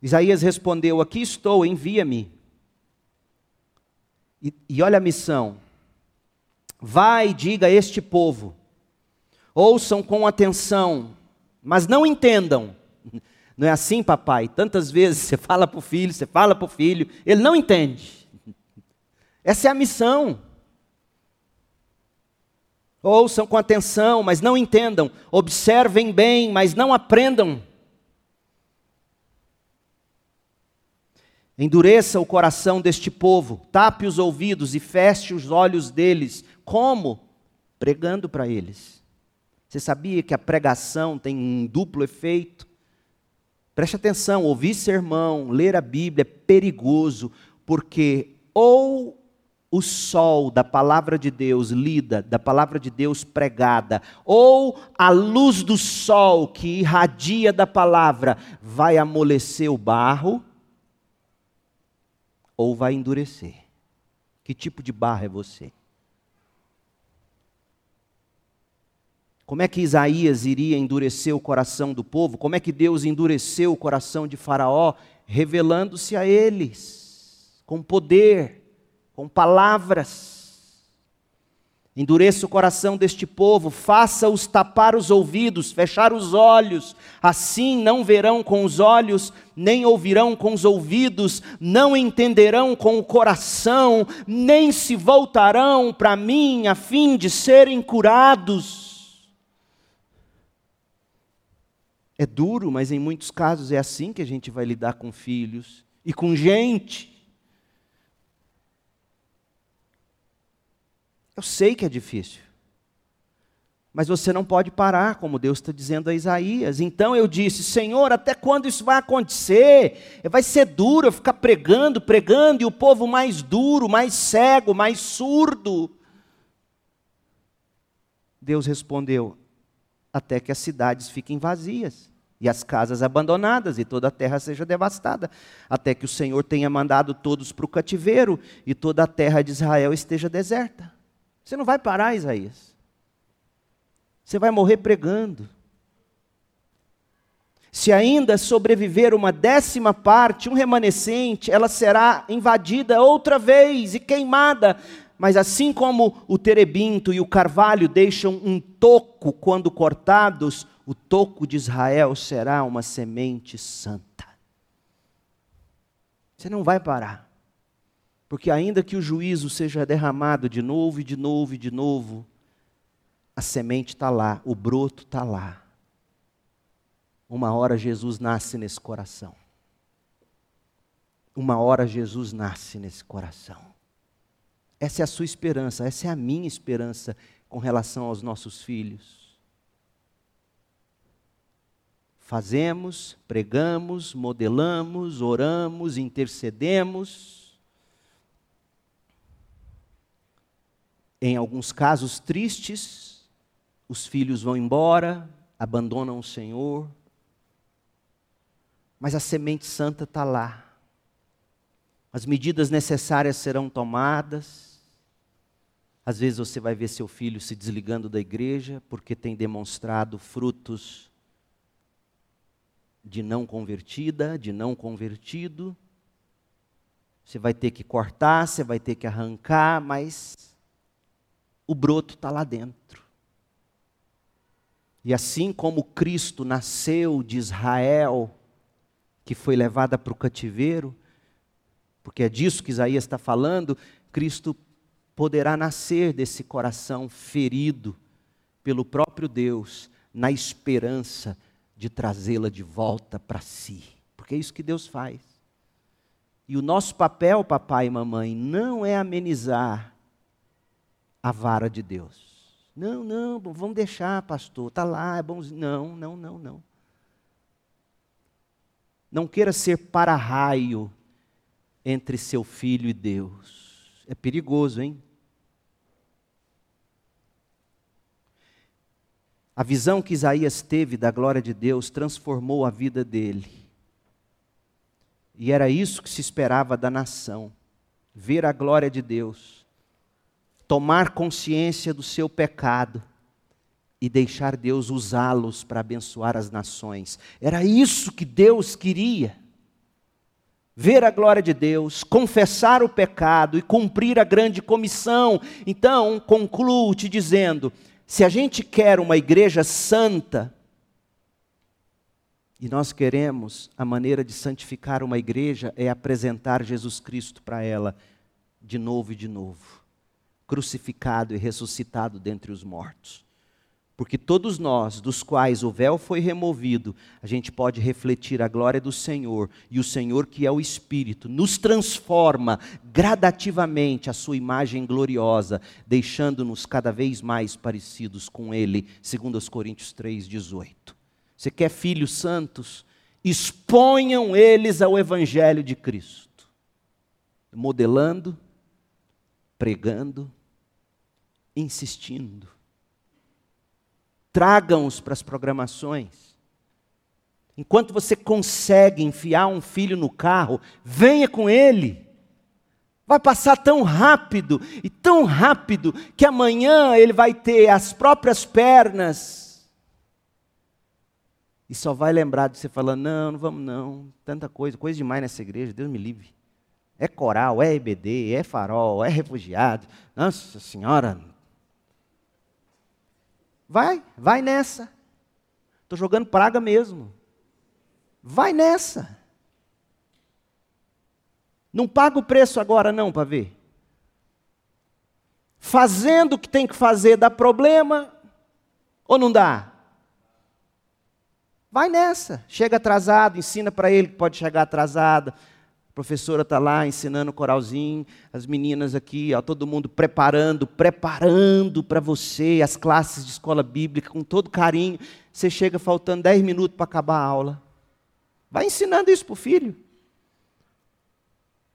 Isaías respondeu: Aqui estou, envia-me. E, e olha a missão. Vai e diga a este povo: ouçam com atenção, mas não entendam. [laughs] Não é assim, papai? Tantas vezes você fala para o filho, você fala para o filho, ele não entende. Essa é a missão. Ouçam com atenção, mas não entendam. Observem bem, mas não aprendam. Endureça o coração deste povo, tape os ouvidos e feche os olhos deles. Como? Pregando para eles. Você sabia que a pregação tem um duplo efeito? Preste atenção, ouvir sermão, ler a Bíblia é perigoso, porque ou o sol da palavra de Deus lida, da palavra de Deus pregada, ou a luz do sol que irradia da palavra vai amolecer o barro, ou vai endurecer. Que tipo de barro é você? Como é que Isaías iria endurecer o coração do povo? Como é que Deus endureceu o coração de Faraó, revelando-se a eles com poder? Com palavras. Endureça o coração deste povo, faça-os tapar os ouvidos, fechar os olhos, assim não verão com os olhos, nem ouvirão com os ouvidos, não entenderão com o coração, nem se voltarão para mim a fim de serem curados. É duro, mas em muitos casos é assim que a gente vai lidar com filhos e com gente. Eu sei que é difícil. Mas você não pode parar, como Deus está dizendo a Isaías. Então eu disse: Senhor, até quando isso vai acontecer? Vai ser duro eu ficar pregando, pregando, e o povo mais duro, mais cego, mais surdo. Deus respondeu: Até que as cidades fiquem vazias, e as casas abandonadas, e toda a terra seja devastada, até que o Senhor tenha mandado todos para o cativeiro, e toda a terra de Israel esteja deserta. Você não vai parar, Isaías. Você vai morrer pregando. Se ainda sobreviver uma décima parte, um remanescente, ela será invadida outra vez e queimada. Mas assim como o terebinto e o carvalho deixam um toco quando cortados, o toco de Israel será uma semente santa. Você não vai parar. Porque ainda que o juízo seja derramado de novo e de novo e de novo, a semente está lá, o broto está lá. Uma hora Jesus nasce nesse coração. Uma hora Jesus nasce nesse coração. Essa é a sua esperança, essa é a minha esperança com relação aos nossos filhos. Fazemos, pregamos, modelamos, oramos, intercedemos Em alguns casos tristes, os filhos vão embora, abandonam o Senhor, mas a semente santa está lá. As medidas necessárias serão tomadas. Às vezes você vai ver seu filho se desligando da igreja porque tem demonstrado frutos de não convertida, de não convertido. Você vai ter que cortar, você vai ter que arrancar, mas o broto está lá dentro. E assim como Cristo nasceu de Israel, que foi levada para o cativeiro, porque é disso que Isaías está falando, Cristo poderá nascer desse coração ferido pelo próprio Deus, na esperança de trazê-la de volta para si. Porque é isso que Deus faz. E o nosso papel, papai e mamãe, não é amenizar a vara de Deus. Não, não, vamos deixar, pastor, está lá, é bonzinho. Não, não, não, não. Não queira ser para-raio entre seu filho e Deus. É perigoso, hein? A visão que Isaías teve da glória de Deus transformou a vida dele. E era isso que se esperava da nação: ver a glória de Deus, tomar consciência do seu pecado e deixar Deus usá-los para abençoar as nações. Era isso que Deus queria. Ver a glória de Deus, confessar o pecado e cumprir a grande comissão. Então, concluo te dizendo: se a gente quer uma igreja santa, e nós queremos, a maneira de santificar uma igreja é apresentar Jesus Cristo para ela de novo e de novo, crucificado e ressuscitado dentre os mortos. Porque todos nós, dos quais o véu foi removido, a gente pode refletir a glória do Senhor, e o Senhor, que é o Espírito, nos transforma gradativamente a sua imagem gloriosa, deixando-nos cada vez mais parecidos com Ele, segundo os Coríntios 3,18. Você quer filhos santos? Exponham eles ao Evangelho de Cristo, modelando, pregando, insistindo tragam-os para as programações. Enquanto você consegue enfiar um filho no carro, venha com ele. Vai passar tão rápido e tão rápido que amanhã ele vai ter as próprias pernas. E só vai lembrar de você falando: não, não vamos não, tanta coisa, coisa demais nessa igreja, Deus me livre. É coral, é EBD, é farol, é refugiado. Nossa Senhora, Vai, vai nessa. Estou jogando praga mesmo. Vai nessa. Não paga o preço agora, não, para ver. Fazendo o que tem que fazer dá problema ou não dá? Vai nessa. Chega atrasado, ensina para ele que pode chegar atrasado. A professora está lá ensinando o coralzinho, as meninas aqui, ó, todo mundo preparando, preparando para você as classes de escola bíblica com todo carinho. Você chega faltando 10 minutos para acabar a aula. Vai ensinando isso para o filho.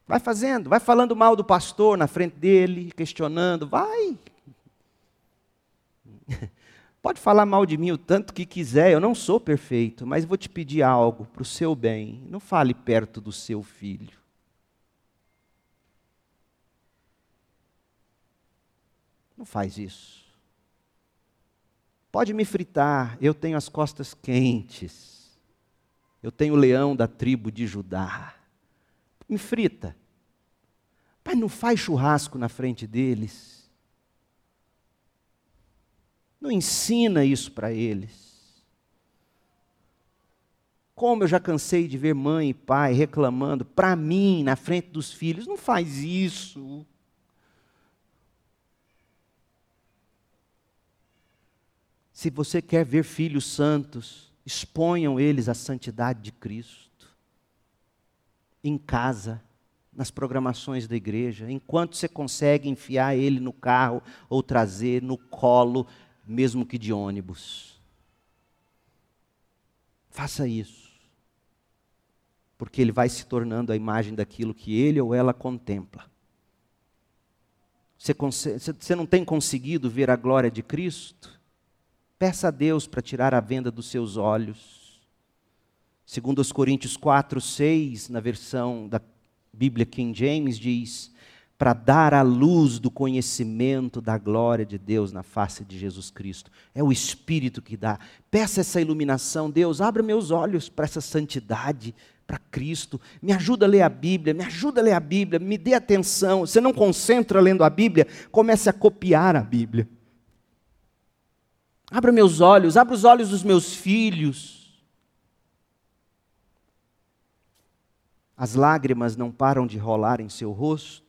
Vai fazendo, vai falando mal do pastor na frente dele, questionando, vai. [laughs] Pode falar mal de mim o tanto que quiser, eu não sou perfeito, mas vou te pedir algo para o seu bem. Não fale perto do seu filho. Não faz isso. Pode me fritar, eu tenho as costas quentes. Eu tenho o leão da tribo de Judá. Me frita. Mas não faz churrasco na frente deles. Não ensina isso para eles. Como eu já cansei de ver mãe e pai reclamando para mim, na frente dos filhos, não faz isso. Se você quer ver filhos santos, exponham eles à santidade de Cristo. Em casa, nas programações da igreja, enquanto você consegue enfiar ele no carro ou trazer no colo, mesmo que de ônibus. Faça isso. Porque ele vai se tornando a imagem daquilo que ele ou ela contempla. Você, você não tem conseguido ver a glória de Cristo? Peça a Deus para tirar a venda dos seus olhos. Segundo os Coríntios 4, 6, na versão da Bíblia King James, diz: para dar a luz do conhecimento da glória de Deus na face de Jesus Cristo. É o Espírito que dá. Peça essa iluminação, Deus, abra meus olhos para essa santidade, para Cristo. Me ajuda a ler a Bíblia, me ajuda a ler a Bíblia, me dê atenção. Você não concentra lendo a Bíblia, comece a copiar a Bíblia. Abra meus olhos, abra os olhos dos meus filhos. As lágrimas não param de rolar em seu rosto.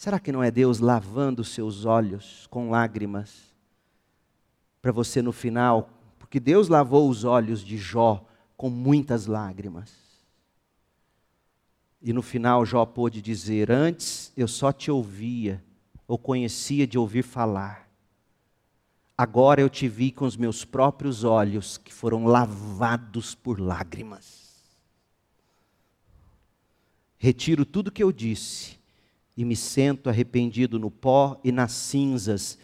Será que não é Deus lavando seus olhos com lágrimas? Para você no final, porque Deus lavou os olhos de Jó com muitas lágrimas. E no final Jó pôde dizer: Antes eu só te ouvia, ou conhecia de ouvir falar. Agora eu te vi com os meus próprios olhos, que foram lavados por lágrimas. Retiro tudo que eu disse e me sento arrependido no pó e nas cinzas,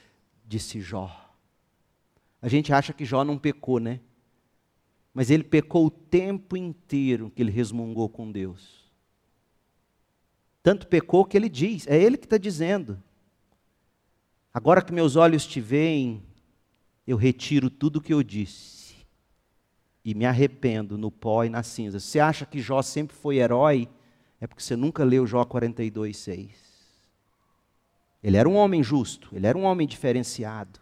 disse Jó. A gente acha que Jó não pecou, né? Mas ele pecou o tempo inteiro que ele resmungou com Deus. Tanto pecou que ele diz, é ele que está dizendo. Agora que meus olhos te veem, eu retiro tudo o que eu disse e me arrependo no pó e nas cinzas. Você acha que Jó sempre foi herói? É porque você nunca leu Jó 42, 6. Ele era um homem justo, ele era um homem diferenciado.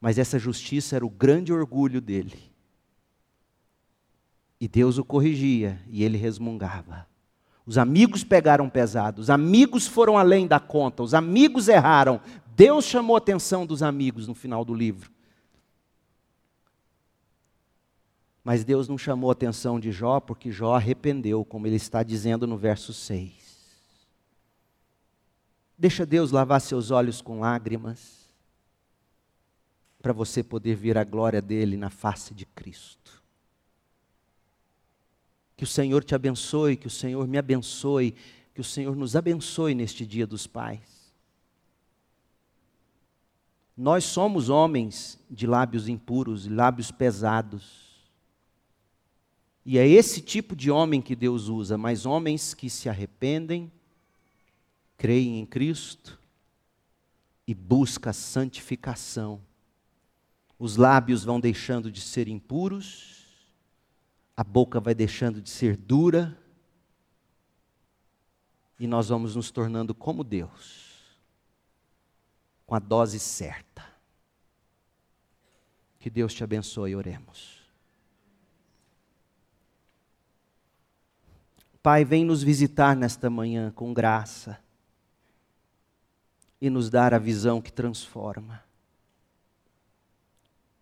Mas essa justiça era o grande orgulho dele. E Deus o corrigia e ele resmungava. Os amigos pegaram pesado, os amigos foram além da conta, os amigos erraram. Deus chamou a atenção dos amigos no final do livro. Mas Deus não chamou a atenção de Jó porque Jó arrependeu, como ele está dizendo no verso 6. Deixa Deus lavar seus olhos com lágrimas, para você poder ver a glória dele na face de Cristo. Que o Senhor te abençoe, que o Senhor me abençoe, que o Senhor nos abençoe neste dia dos pais. Nós somos homens de lábios impuros, lábios pesados. E é esse tipo de homem que Deus usa, mas homens que se arrependem, creem em Cristo e busca a santificação. Os lábios vão deixando de ser impuros, a boca vai deixando de ser dura, e nós vamos nos tornando como Deus, com a dose certa. Que Deus te abençoe, oremos. Pai, vem nos visitar nesta manhã com graça e nos dar a visão que transforma.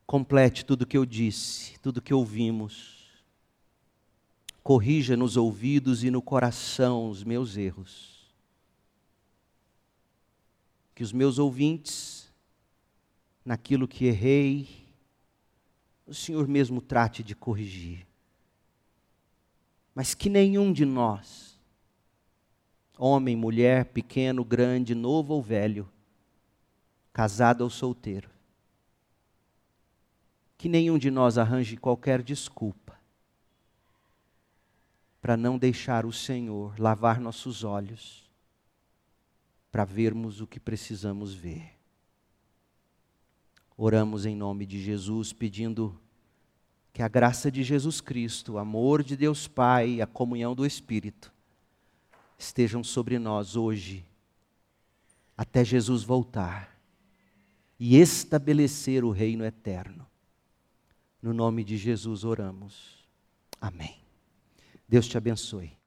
Complete tudo o que eu disse, tudo o que ouvimos. Corrija nos ouvidos e no coração os meus erros. Que os meus ouvintes, naquilo que errei, o Senhor mesmo trate de corrigir. Mas que nenhum de nós homem, mulher, pequeno, grande, novo ou velho, casado ou solteiro. Que nenhum de nós arranje qualquer desculpa para não deixar o Senhor lavar nossos olhos, para vermos o que precisamos ver. Oramos em nome de Jesus, pedindo que a graça de Jesus Cristo, o amor de Deus Pai, a comunhão do Espírito, estejam sobre nós hoje, até Jesus voltar e estabelecer o reino eterno. No nome de Jesus oramos. Amém. Deus te abençoe.